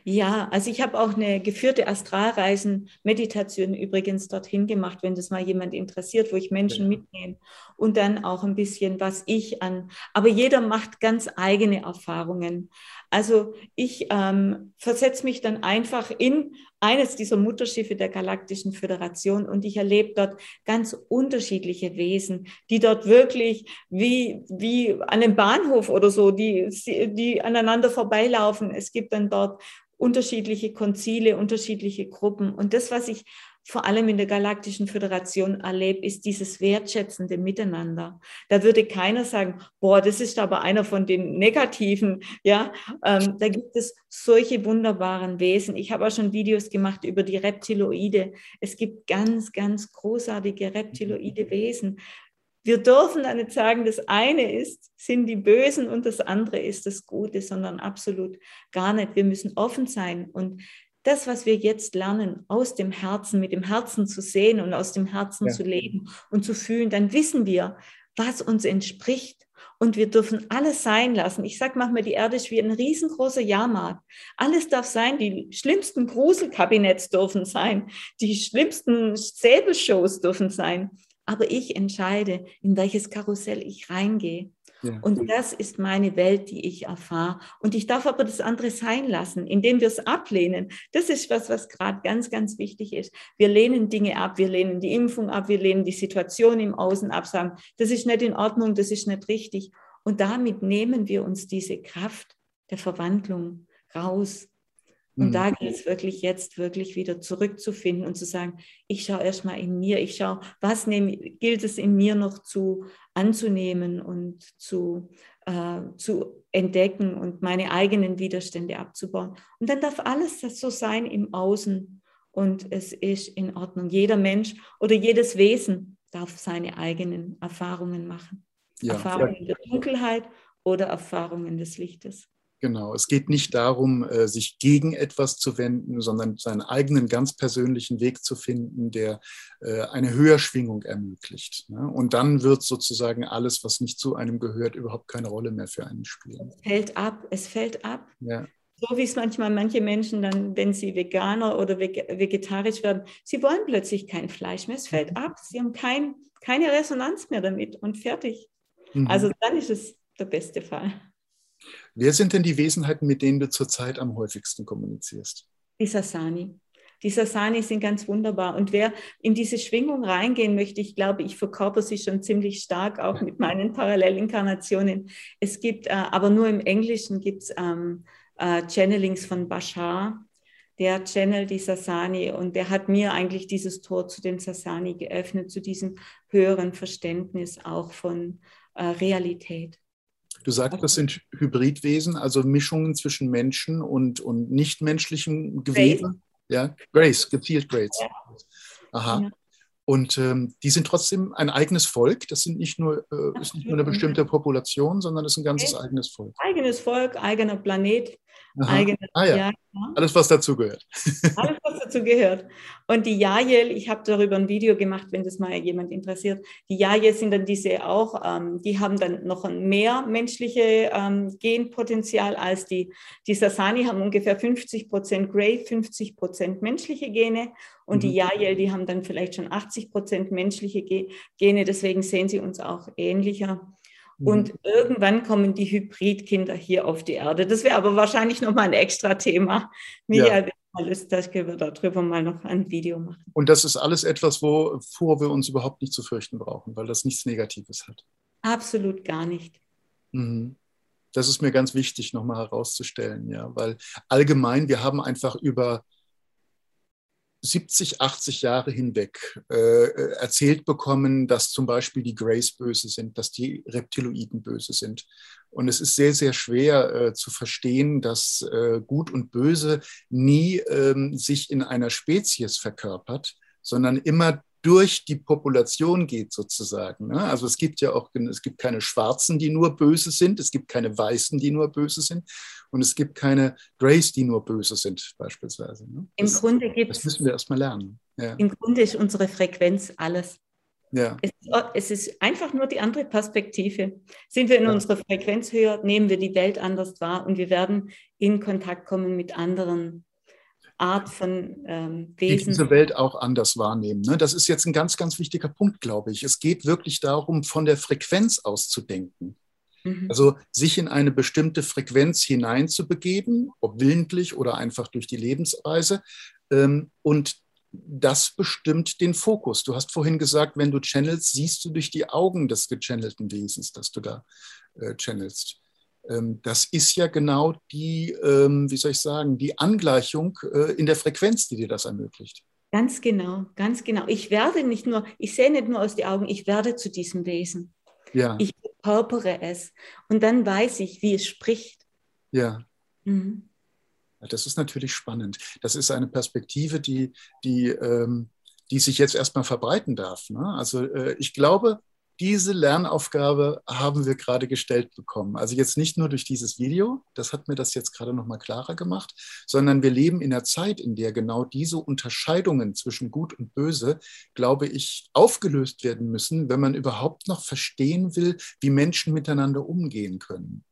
Ja, also ich habe auch eine geführte Astralreisen-Meditation übrigens dorthin gemacht, wenn das mal jemand interessiert, wo ich Menschen ja. mitnehme und dann auch ein bisschen, was ich an, aber jeder macht ganz eigene Erfahrungen. Also ich ähm, versetze mich dann einfach in eines dieser Mutterschiffe der Galaktischen Föderation und ich erlebe dort ganz unterschiedliche Wesen, die dort wirklich wie, wie an einem Bahnhof oder so, die, die aneinander vorbeilaufen. Es gibt dann dort unterschiedliche Konzile, unterschiedliche Gruppen. Und das, was ich vor allem in der Galaktischen Föderation erlebt, ist dieses wertschätzende Miteinander. Da würde keiner sagen, boah, das ist aber einer von den Negativen. Ja, ähm, da gibt es solche wunderbaren Wesen. Ich habe auch schon Videos gemacht über die Reptiloide. Es gibt ganz, ganz großartige reptiloide Wesen. Wir dürfen dann nicht sagen, das eine ist, sind die Bösen und das andere ist das Gute, sondern absolut gar nicht. Wir müssen offen sein und das, was wir jetzt lernen, aus dem Herzen, mit dem Herzen zu sehen und aus dem Herzen ja. zu leben und zu fühlen, dann wissen wir, was uns entspricht. Und wir dürfen alles sein lassen. Ich sage manchmal, die Erde ist wie ein riesengroßer Jahrmarkt. Alles darf sein. Die schlimmsten Gruselkabinetts dürfen sein. Die schlimmsten Säbelshows dürfen sein. Aber ich entscheide, in welches Karussell ich reingehe. Und das ist meine Welt, die ich erfahre. Und ich darf aber das andere sein lassen, indem wir es ablehnen. Das ist was, was gerade ganz, ganz wichtig ist. Wir lehnen Dinge ab, wir lehnen die Impfung ab, wir lehnen die Situation im Außen ab, sagen, das ist nicht in Ordnung, das ist nicht richtig. Und damit nehmen wir uns diese Kraft der Verwandlung raus. Und mhm. da gilt es wirklich jetzt wirklich wieder zurückzufinden und zu sagen, ich schaue erstmal in mir, ich schaue, was nehme, gilt es in mir noch zu anzunehmen und zu, äh, zu entdecken und meine eigenen Widerstände abzubauen. Und dann darf alles das so sein im Außen und es ist in Ordnung. Jeder Mensch oder jedes Wesen darf seine eigenen Erfahrungen machen. Ja, Erfahrungen der Dunkelheit oder Erfahrungen des Lichtes. Genau, es geht nicht darum, äh, sich gegen etwas zu wenden, sondern seinen eigenen ganz persönlichen Weg zu finden, der äh, eine Höherschwingung ermöglicht. Ne? Und dann wird sozusagen alles, was nicht zu einem gehört, überhaupt keine Rolle mehr für einen spielen. Es fällt ab, es fällt ab. Ja. So wie es manchmal manche Menschen dann, wenn sie Veganer oder vegetarisch werden, sie wollen plötzlich kein Fleisch mehr. Es fällt mhm. ab, sie haben kein, keine Resonanz mehr damit und fertig. Mhm. Also dann ist es der beste Fall. Wer sind denn die Wesenheiten, mit denen du zurzeit am häufigsten kommunizierst? Die Sasani. Die Sasani sind ganz wunderbar. Und wer in diese Schwingung reingehen möchte, ich glaube, ich verkörper sie schon ziemlich stark, auch mit meinen Parallelinkarnationen. Es gibt, äh, aber nur im Englischen gibt es ähm, äh, Channelings von Bashar. Der channelt die Sasani und der hat mir eigentlich dieses Tor zu den Sasani geöffnet, zu diesem höheren Verständnis auch von äh, Realität. Du sagst, das sind Hybridwesen, also Mischungen zwischen Menschen und, und nichtmenschlichem Gewebe. Grace. Ja, Grace, gezielt Grace. Aha. Ja. Und ähm, die sind trotzdem ein eigenes Volk. Das sind nicht nur, äh, ist nicht nur eine bestimmte Population, sondern es ist ein ganzes eigenes Volk. Eigenes Volk, eigener Planet. Eigene, ah, ja. ja. Alles, was dazu gehört. Alles, was dazu gehört. Und die Jajel, ich habe darüber ein Video gemacht, wenn das mal jemand interessiert. Die Jajel sind dann diese auch, ähm, die haben dann noch ein mehr menschliche ähm, Genpotenzial als die. Die Sasani haben ungefähr 50 Prozent Grey, 50 Prozent menschliche Gene. Und mhm. die Jajel, die haben dann vielleicht schon 80 Prozent menschliche Gene. Deswegen sehen sie uns auch ähnlicher. Und mhm. irgendwann kommen die Hybridkinder hier auf die Erde. Das wäre aber wahrscheinlich nochmal ein extra Thema. Michael, ja. wenn Lust hast, können wir darüber mal noch ein Video machen. Und das ist alles etwas, wovor wir uns überhaupt nicht zu fürchten brauchen, weil das nichts Negatives hat. Absolut gar nicht. Mhm. Das ist mir ganz wichtig, nochmal herauszustellen, ja, weil allgemein, wir haben einfach über 70, 80 Jahre hinweg äh, erzählt bekommen, dass zum Beispiel die Greys böse sind, dass die Reptiloiden böse sind. Und es ist sehr, sehr schwer äh, zu verstehen, dass äh, Gut und Böse nie ähm, sich in einer Spezies verkörpert, sondern immer durch die Population geht sozusagen. Ne? Also es gibt ja auch, es gibt keine Schwarzen, die nur böse sind, es gibt keine Weißen, die nur böse sind und es gibt keine Grays, die nur böse sind beispielsweise. Ne? Im das, Grunde gibt Das müssen wir erstmal lernen. Ja. Im Grunde ist unsere Frequenz alles. Ja. Es, es, ist einfach nur die andere Perspektive. Sind wir in ja. unserer Frequenz höher, nehmen wir die Welt anders wahr und wir werden in Kontakt kommen mit anderen Art von ähm, Wesen. Die diese Welt auch anders wahrnehmen. Ne? Das ist jetzt ein ganz, ganz wichtiger Punkt, glaube ich. Es geht wirklich darum, von der Frequenz aus zu denken. Mhm. Also sich in eine bestimmte Frequenz hineinzubegeben, ob willentlich oder einfach durch die Lebensweise. Ähm, und das bestimmt den Fokus. Du hast vorhin gesagt, wenn du channelst, siehst du durch die Augen des gechannelten Wesens, das du da äh, channelst. Ähm, das ist ja genau die, ähm, wie soll ich sagen, die Angleichung äh, in der Frequenz, die dir das ermöglicht. Ganz genau, ganz genau. Ich werde nicht nur, ich sehe nicht nur aus die Augen, ich werde zu diesem Wesen. Ja. Ich verkörpere es und dann weiß ich, wie es spricht. Ja. Mhm. Das ist natürlich spannend. Das ist eine Perspektive, die, die, ähm, die sich jetzt erstmal verbreiten darf. Ne? Also äh, ich glaube, diese Lernaufgabe haben wir gerade gestellt bekommen. Also jetzt nicht nur durch dieses Video, das hat mir das jetzt gerade noch mal klarer gemacht, sondern wir leben in einer Zeit, in der genau diese Unterscheidungen zwischen Gut und Böse, glaube ich, aufgelöst werden müssen, wenn man überhaupt noch verstehen will, wie Menschen miteinander umgehen können.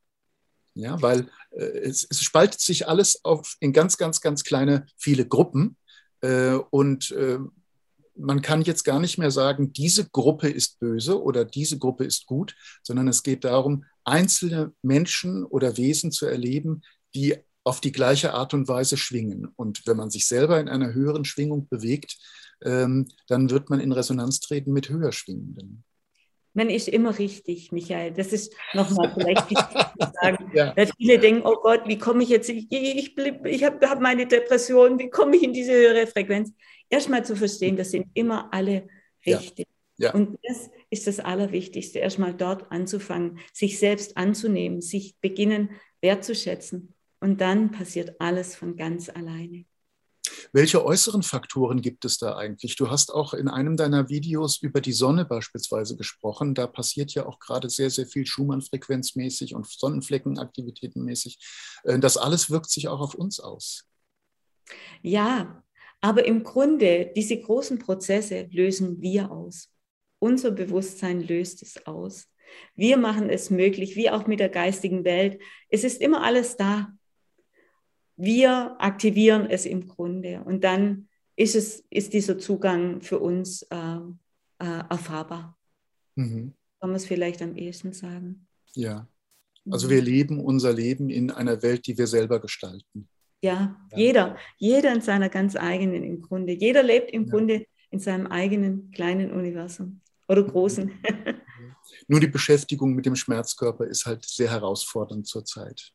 Ja, weil äh, es, es, spaltet sich alles auf in ganz, ganz, ganz kleine, viele Gruppen. Äh, und äh, man kann jetzt gar nicht mehr sagen, diese Gruppe ist böse oder diese Gruppe ist gut, sondern es geht darum, einzelne Menschen oder Wesen zu erleben, die auf die gleiche Art und Weise schwingen. Und wenn man sich selber in einer höheren Schwingung bewegt, ähm, dann wird man in Resonanz treten mit höher schwingenden. Man ist immer richtig, Michael. Das ist nochmal vielleicht wichtig zu sagen. Ja. Weil viele denken, oh Gott, wie komme ich jetzt, ich, ich, ich habe hab meine Depression, wie komme ich in diese höhere Frequenz? erstmal zu verstehen, das sind immer alle richtig. Ja. Ja. Und das ist das Allerwichtigste, erstmal dort anzufangen, sich selbst anzunehmen, sich beginnen wertzuschätzen. Und dann passiert alles von ganz alleine. Welche äußeren Faktoren gibt es da eigentlich? Du hast auch in einem deiner Videos über die Sonne beispielsweise gesprochen. Da passiert ja auch gerade sehr, sehr viel Schumann-frequenzmäßig und Sonnenfleckenaktivitätenmäßig. Äh, das alles wirkt sich auch auf uns aus. Ja, aber im Grunde, diese großen Prozesse lösen wir aus. Unser Bewusstsein löst es aus. Wir machen es möglich, wie auch mit der geistigen Welt. Es ist immer alles da. Wir aktivieren es im Grunde und dann ist, es, ist dieser Zugang für uns äh, äh, erfahrbar. Mhm. Kann man es vielleicht am ehesten sagen? Ja. Also wir leben unser Leben in einer Welt, die wir selber gestalten. Ja, ja, jeder, jeder in seiner ganz eigenen im Grunde. Jeder lebt im ja. Grunde in seinem eigenen kleinen Universum oder mhm. großen. Nur die Beschäftigung mit dem Schmerzkörper ist halt sehr herausfordernd zurzeit.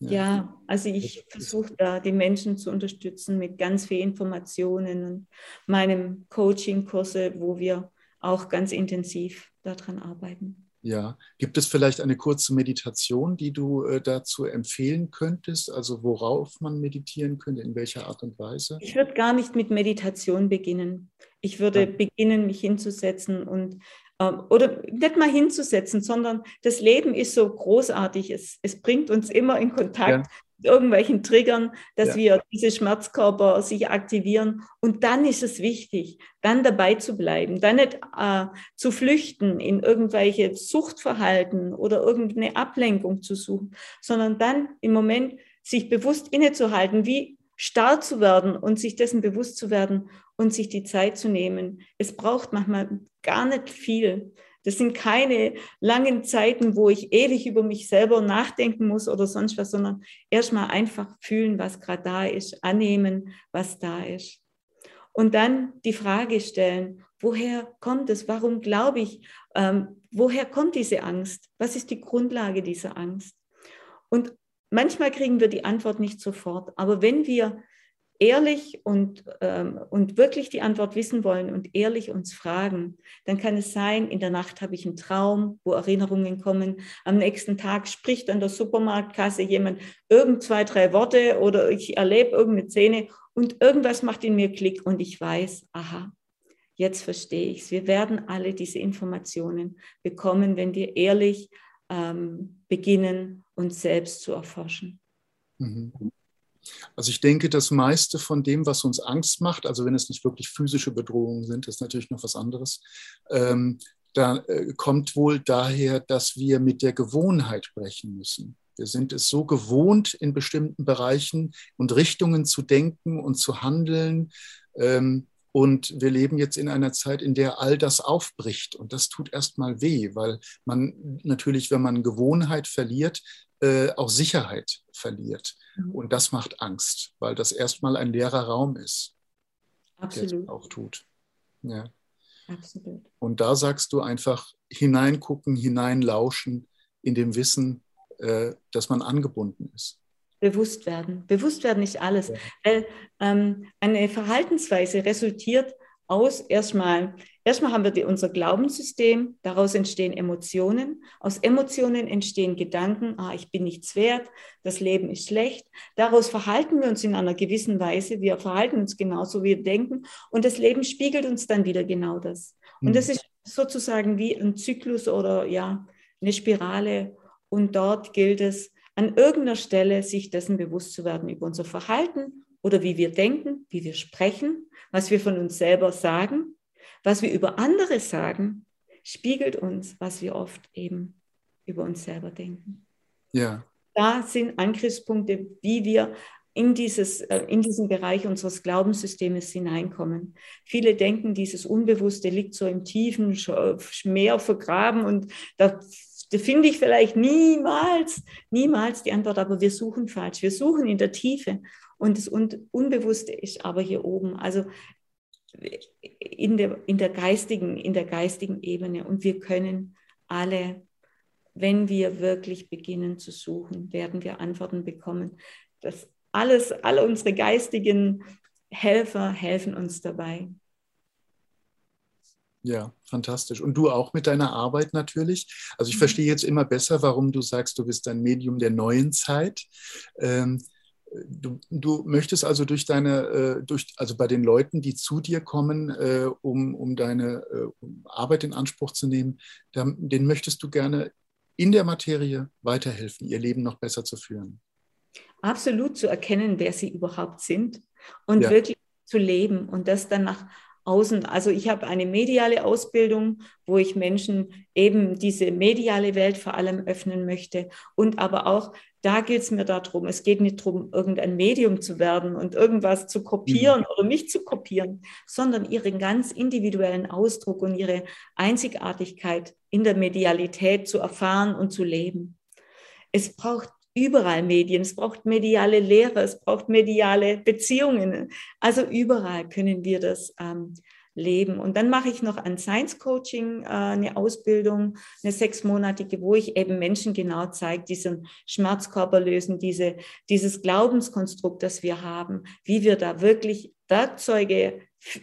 Ja, ja also ich versuche da die Menschen zu unterstützen mit ganz viel Informationen und meinem Coaching-Kurse, wo wir auch ganz intensiv daran arbeiten. Ja, gibt es vielleicht eine kurze Meditation, die du äh, dazu empfehlen könntest? Also worauf man meditieren könnte, in welcher Art und Weise? Ich würde gar nicht mit Meditation beginnen. Ich würde ja. beginnen, mich hinzusetzen und oder nicht mal hinzusetzen, sondern das Leben ist so großartig. Es, es bringt uns immer in Kontakt irgendwelchen Triggern, dass ja. wir diese Schmerzkörper sich aktivieren. Und dann ist es wichtig, dann dabei zu bleiben, dann nicht äh, zu flüchten in irgendwelche Suchtverhalten oder irgendeine Ablenkung zu suchen, sondern dann im Moment sich bewusst innezuhalten, wie starr zu werden und sich dessen bewusst zu werden und sich die Zeit zu nehmen. Es braucht manchmal gar nicht viel. Das sind keine langen Zeiten, wo ich ewig über mich selber nachdenken muss oder sonst was, sondern erstmal einfach fühlen, was gerade da ist, annehmen, was da ist. Und dann die Frage stellen, woher kommt es? Warum glaube ich? Ähm, woher kommt diese Angst? Was ist die Grundlage dieser Angst? Und manchmal kriegen wir die Antwort nicht sofort, aber wenn wir ehrlich und, ähm, und wirklich die Antwort wissen wollen und ehrlich uns fragen, dann kann es sein, in der Nacht habe ich einen Traum, wo Erinnerungen kommen. Am nächsten Tag spricht an der Supermarktkasse jemand irgend zwei, drei Worte oder ich erlebe irgendeine Szene und irgendwas macht in mir Klick und ich weiß, aha, jetzt verstehe ich es. Wir werden alle diese Informationen bekommen, wenn wir ehrlich ähm, beginnen, uns selbst zu erforschen. Mhm. Also ich denke, das meiste von dem, was uns Angst macht, also wenn es nicht wirklich physische Bedrohungen sind, ist natürlich noch was anderes, ähm, da äh, kommt wohl daher, dass wir mit der Gewohnheit brechen müssen. Wir sind es so gewohnt, in bestimmten Bereichen und Richtungen zu denken und zu handeln. Ähm, und wir leben jetzt in einer Zeit, in der all das aufbricht. Und das tut erstmal weh, weil man natürlich, wenn man Gewohnheit verliert, äh, auch Sicherheit verliert. Mhm. Und das macht Angst, weil das erstmal ein leerer Raum ist, Absolut. der es auch tut. Ja. Absolut. Und da sagst du einfach hineingucken, hineinlauschen in dem Wissen, äh, dass man angebunden ist. Bewusst werden. Bewusst werden ist alles. Ja. Weil ähm, eine Verhaltensweise resultiert aus erstmal, erstmal haben wir die, unser Glaubenssystem, daraus entstehen Emotionen, aus Emotionen entstehen Gedanken, ah, ich bin nichts wert, das Leben ist schlecht. Daraus verhalten wir uns in einer gewissen Weise, wir verhalten uns genauso, wie wir denken und das Leben spiegelt uns dann wieder genau das. Und das mhm. ist sozusagen wie ein Zyklus oder ja, eine Spirale und dort gilt es, an irgendeiner Stelle sich dessen bewusst zu werden über unser Verhalten oder wie wir denken, wie wir sprechen, was wir von uns selber sagen, was wir über andere sagen, spiegelt uns, was wir oft eben über uns selber denken. Ja. Da sind Angriffspunkte, wie wir in, dieses, äh, in diesen Bereich unseres Glaubenssystems hineinkommen. Viele denken, dieses Unbewusste liegt so im tiefen Meer vergraben und da da finde ich vielleicht niemals, niemals die Antwort, aber wir suchen falsch. Wir suchen in der Tiefe und das Unbewusste ist aber hier oben. Also in der, in der geistigen, in der geistigen Ebene. Und wir können alle, wenn wir wirklich beginnen zu suchen, werden wir Antworten bekommen. Das alles, alle unsere geistigen Helfer helfen uns dabei. Ja, fantastisch. Und du auch mit deiner Arbeit natürlich. Also ich mhm. verstehe jetzt immer besser, warum du sagst, du bist ein Medium der neuen Zeit. Ähm, Du, du, möchtest also durch deine, äh, durch, also bei den Leuten, die zu dir kommen, äh, um, um deine äh, Arbeit in Anspruch zu nehmen, denen möchtest du gerne in der Materie weiterhelfen, ihr Leben noch besser zu führen. Absolut zu erkennen, wer sie überhaupt sind und ja. wirklich zu leben und das dann nach außen. Also ich habe eine mediale Ausbildung, wo ich Menschen eben diese mediale Welt vor allem öffnen möchte. Und aber auch, da geht es mir darum, es geht nicht darum, irgendein Medium zu werden und irgendwas zu kopieren mhm. oder nicht zu kopieren, sondern ihren ganz individuellen Ausdruck und ihre Einzigartigkeit in der Medialität zu erfahren und zu leben. Es braucht überall Medien. Es braucht mediale Lehre, es braucht mediale Beziehungen. Also überall können wir das ähm, leben. Und dann mache ich noch ein Science Coaching, äh, eine Ausbildung, eine sechsmonatige, wo ich eben Menschen genau zeige, diesen Schmerzkörper lösen, diese, dieses Glaubenskonstrukt, das wir haben, wie wir da wirklich Werkzeuge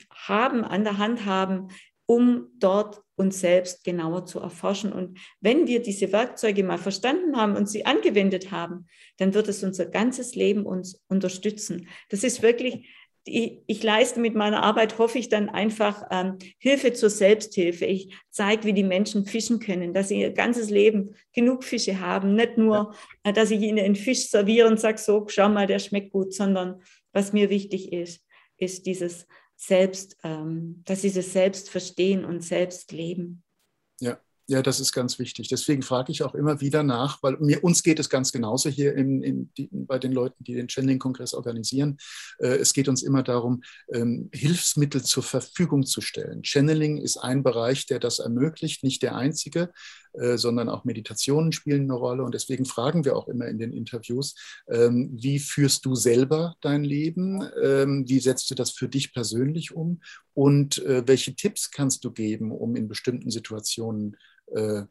haben, an der Hand haben, um dort uns selbst genauer zu erforschen. Und wenn wir diese Werkzeuge mal verstanden haben und sie angewendet haben, dann wird es unser ganzes Leben uns unterstützen. Das ist wirklich, ich, ich leiste mit meiner Arbeit, hoffe ich, dann einfach ähm, Hilfe zur Selbsthilfe. Ich zeige, wie die Menschen fischen können, dass sie ihr ganzes Leben genug Fische haben. Nicht nur, äh, dass ich ihnen einen Fisch serviere und sage, so, schau mal, der schmeckt gut, sondern was mir wichtig ist, ist dieses selbst, ähm, dass sie es selbst verstehen und selbst leben. Ja. Ja, das ist ganz wichtig. Deswegen frage ich auch immer wieder nach, weil mir, uns geht es ganz genauso hier in, in die, bei den Leuten, die den Channeling-Kongress organisieren. Äh, es geht uns immer darum, ähm, Hilfsmittel zur Verfügung zu stellen. Channeling ist ein Bereich, der das ermöglicht, nicht der einzige, sondern auch Meditationen spielen eine Rolle. Und deswegen fragen wir auch immer in den Interviews, ähm, wie führst du selber dein Leben? Ähm, wie setzt du das für dich persönlich um? Und äh, welche Tipps kannst du geben, um in bestimmten Situationen äh,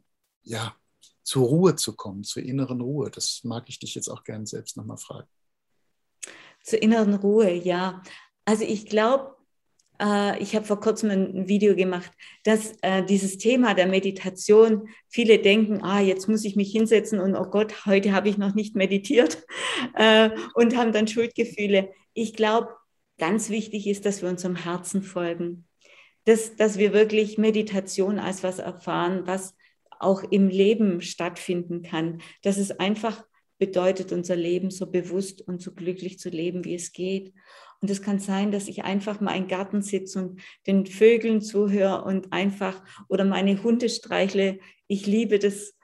ja, zur Ruhe zu kommen, zur inneren Ruhe? Das mag ich dich jetzt auch gerne selbst nochmal fragen. Zur inneren Ruhe, ja. Also ich glaube, äh, ich habe vor kurzem ein Video gemacht, dass äh, dieses Thema der Meditation, viele denken, ah, jetzt muss ich mich hinsetzen und oh Gott, heute habe ich noch nicht meditiert äh, und haben dann Schuldgefühle. Ich glaube, ganz wichtig ist, dass wir unserem Herzen folgen, dass, dass wir wirklich Meditation als was erfahren, was auch im Leben stattfinden kann, dass es einfach bedeutet, unser Leben so bewusst und so glücklich zu leben, wie es geht. Und es kann sein, dass ich einfach mal im Garten sitze und den Vögeln zuhöre und einfach oder meine Hunde streichle. Ich liebe das.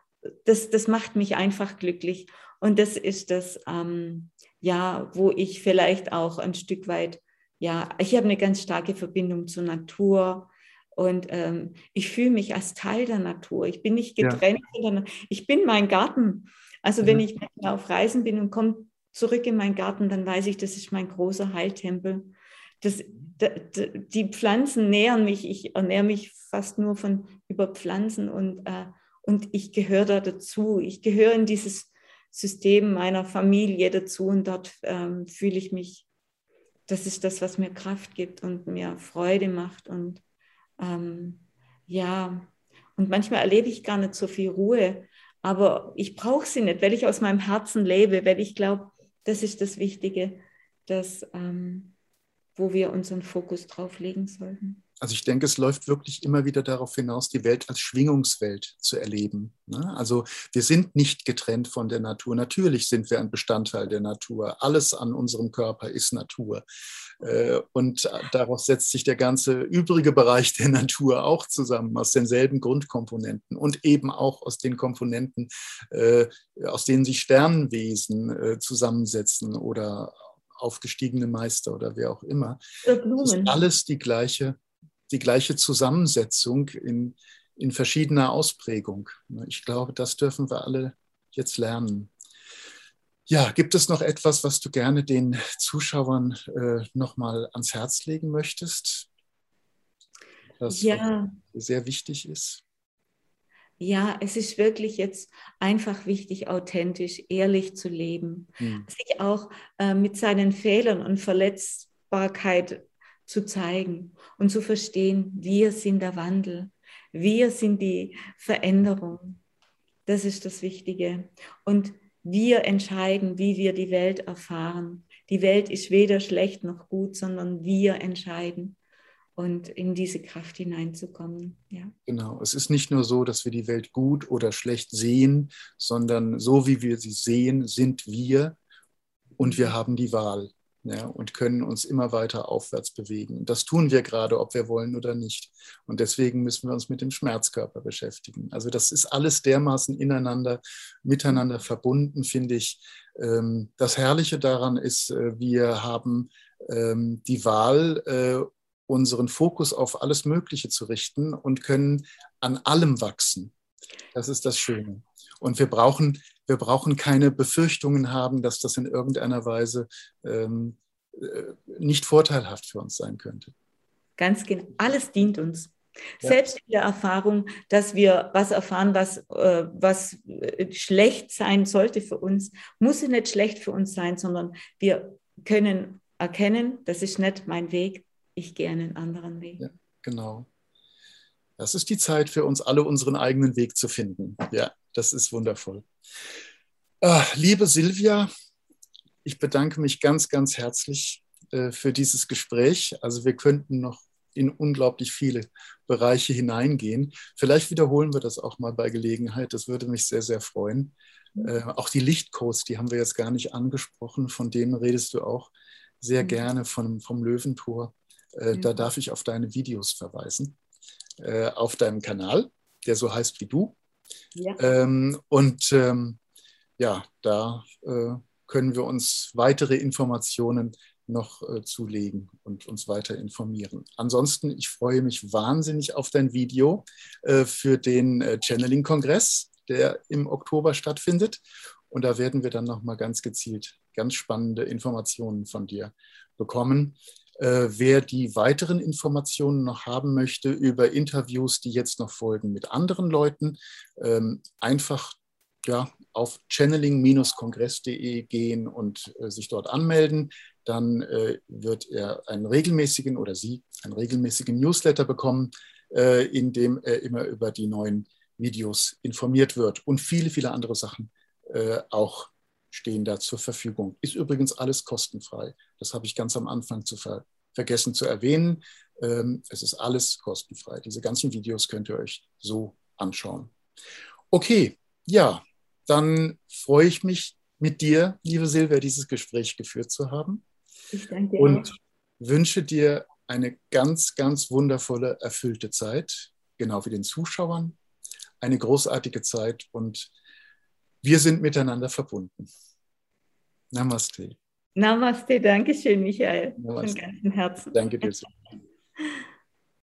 Das, das macht mich einfach glücklich. Und das ist das, ähm, ja, wo ich vielleicht auch ein Stück weit, ja, ich habe eine ganz starke Verbindung zur Natur. Und ähm, ich fühle mich als Teil der Natur. Ich bin nicht getrennt. Ja. Ich bin mein Garten. Also wenn ich auf Reisen bin und komme zurück in meinen Garten, dann weiß ich, das ist mein großer Heiltempel. Das, die Pflanzen nähern mich, ich ernähre mich fast nur von über Pflanzen und, äh, und ich gehöre da dazu. Ich gehöre in dieses System meiner Familie dazu und dort ähm, fühle ich mich, das ist das, was mir Kraft gibt und mir Freude macht und ähm, ja, und manchmal erlebe ich gar nicht so viel Ruhe, aber ich brauche sie nicht, weil ich aus meinem Herzen lebe, weil ich glaube, das ist das Wichtige, dass, ähm, wo wir unseren Fokus drauf legen sollten. Also ich denke, es läuft wirklich immer wieder darauf hinaus, die Welt als Schwingungswelt zu erleben. Ne? Also wir sind nicht getrennt von der Natur. Natürlich sind wir ein Bestandteil der Natur. Alles an unserem Körper ist Natur. Äh, und daraus setzt sich der ganze übrige Bereich der Natur auch zusammen, aus denselben Grundkomponenten und eben auch aus den Komponenten, äh, aus denen sich Sternenwesen äh, zusammensetzen oder aufgestiegene Meister oder wer auch immer. Das ist alles die gleiche die gleiche Zusammensetzung in, in verschiedener Ausprägung. Ich glaube, das dürfen wir alle jetzt lernen. Ja, gibt es noch etwas, was du gerne den Zuschauern äh, nochmal ans Herz legen möchtest? Das ja. sehr wichtig ist. Ja, es ist wirklich jetzt einfach wichtig, authentisch, ehrlich zu leben. Hm. Sich auch äh, mit seinen Fehlern und Verletzbarkeit zu zeigen und zu verstehen, wir sind der Wandel, wir sind die Veränderung. Das ist das Wichtige. Und wir entscheiden, wie wir die Welt erfahren. Die Welt ist weder schlecht noch gut, sondern wir entscheiden und in diese Kraft hineinzukommen. Ja. Genau, es ist nicht nur so, dass wir die Welt gut oder schlecht sehen, sondern so wie wir sie sehen, sind wir und wir haben die Wahl ja, und können uns immer weiter aufwärts bewegen. Das tun wir gerade, ob wir wollen oder nicht. Und deswegen müssen wir uns mit dem Schmerzkörper beschäftigen. Also das ist alles dermaßen ineinander, miteinander verbunden, finde ich. Ähm, das Herrliche daran ist, äh, wir haben ähm, die Wahl, äh, unseren Fokus auf alles Mögliche zu richten und können an allem wachsen. Das ist das Schöne. Und wir brauchen wir brauchen keine Befürchtungen haben, dass das in irgendeiner Weise ähm, äh, nicht vorteilhaft für uns sein könnte. Ganz genau. Alles dient uns. Ja. Selbst in der Erfahrung, dass wir was erfahren, was, äh, was äh, schlecht sein sollte für uns, muss es nicht schlecht für uns sein, sondern wir können erkennen, das ist nicht mein Weg, ich gehe einen anderen Weg. Ja, genau. Das ist die Zeit für uns alle, unseren eigenen Weg zu finden. Ja, das ist wundervoll. Ah, liebe Silvia, ich bedanke mich ganz, ganz herzlich äh, für dieses Gespräch. Also wir könnten noch in unglaublich viele Bereiche hineingehen. Vielleicht wiederholen wir das auch mal bei Gelegenheit. Das würde mich sehr, sehr freuen. Äh, auch die Lichtcodes, die haben wir jetzt gar nicht angesprochen. Von denen redest du auch sehr mhm. gerne von, vom Löwentor. Äh, mhm. Da darf ich auf deine Videos verweisen. Äh, auf deinem Kanal, der so heißt wie du. Ähm, und ähm, ja, da äh, können wir uns weitere Informationen noch äh, zulegen und uns weiter informieren. Ansonsten, ich freue mich wahnsinnig auf dein Video äh, für den äh, Channeling-Kongress, der im Oktober stattfindet. Und da werden wir dann nochmal ganz gezielt ganz spannende Informationen von dir bekommen. Äh, wer die weiteren Informationen noch haben möchte über Interviews, die jetzt noch folgen mit anderen Leuten, ähm, einfach ja, auf channeling-kongress.de gehen und äh, sich dort anmelden. dann äh, wird er einen regelmäßigen oder sie einen regelmäßigen Newsletter bekommen, äh, in dem er immer über die neuen Videos informiert wird. Und viele, viele andere Sachen äh, auch stehen da zur Verfügung. Ist übrigens alles kostenfrei. Das habe ich ganz am Anfang zu ver vergessen zu erwähnen. Ähm, es ist alles kostenfrei. Diese ganzen Videos könnt ihr euch so anschauen. Okay, ja, dann freue ich mich mit dir, liebe Silvia, dieses Gespräch geführt zu haben. Ich danke dir. Und wünsche dir eine ganz, ganz wundervolle, erfüllte Zeit, genau wie den Zuschauern. Eine großartige Zeit und wir sind miteinander verbunden. Namaste. Namaste, danke schön, Michael. Namaste. Von ganzem Herzen. Danke dir. Sehr.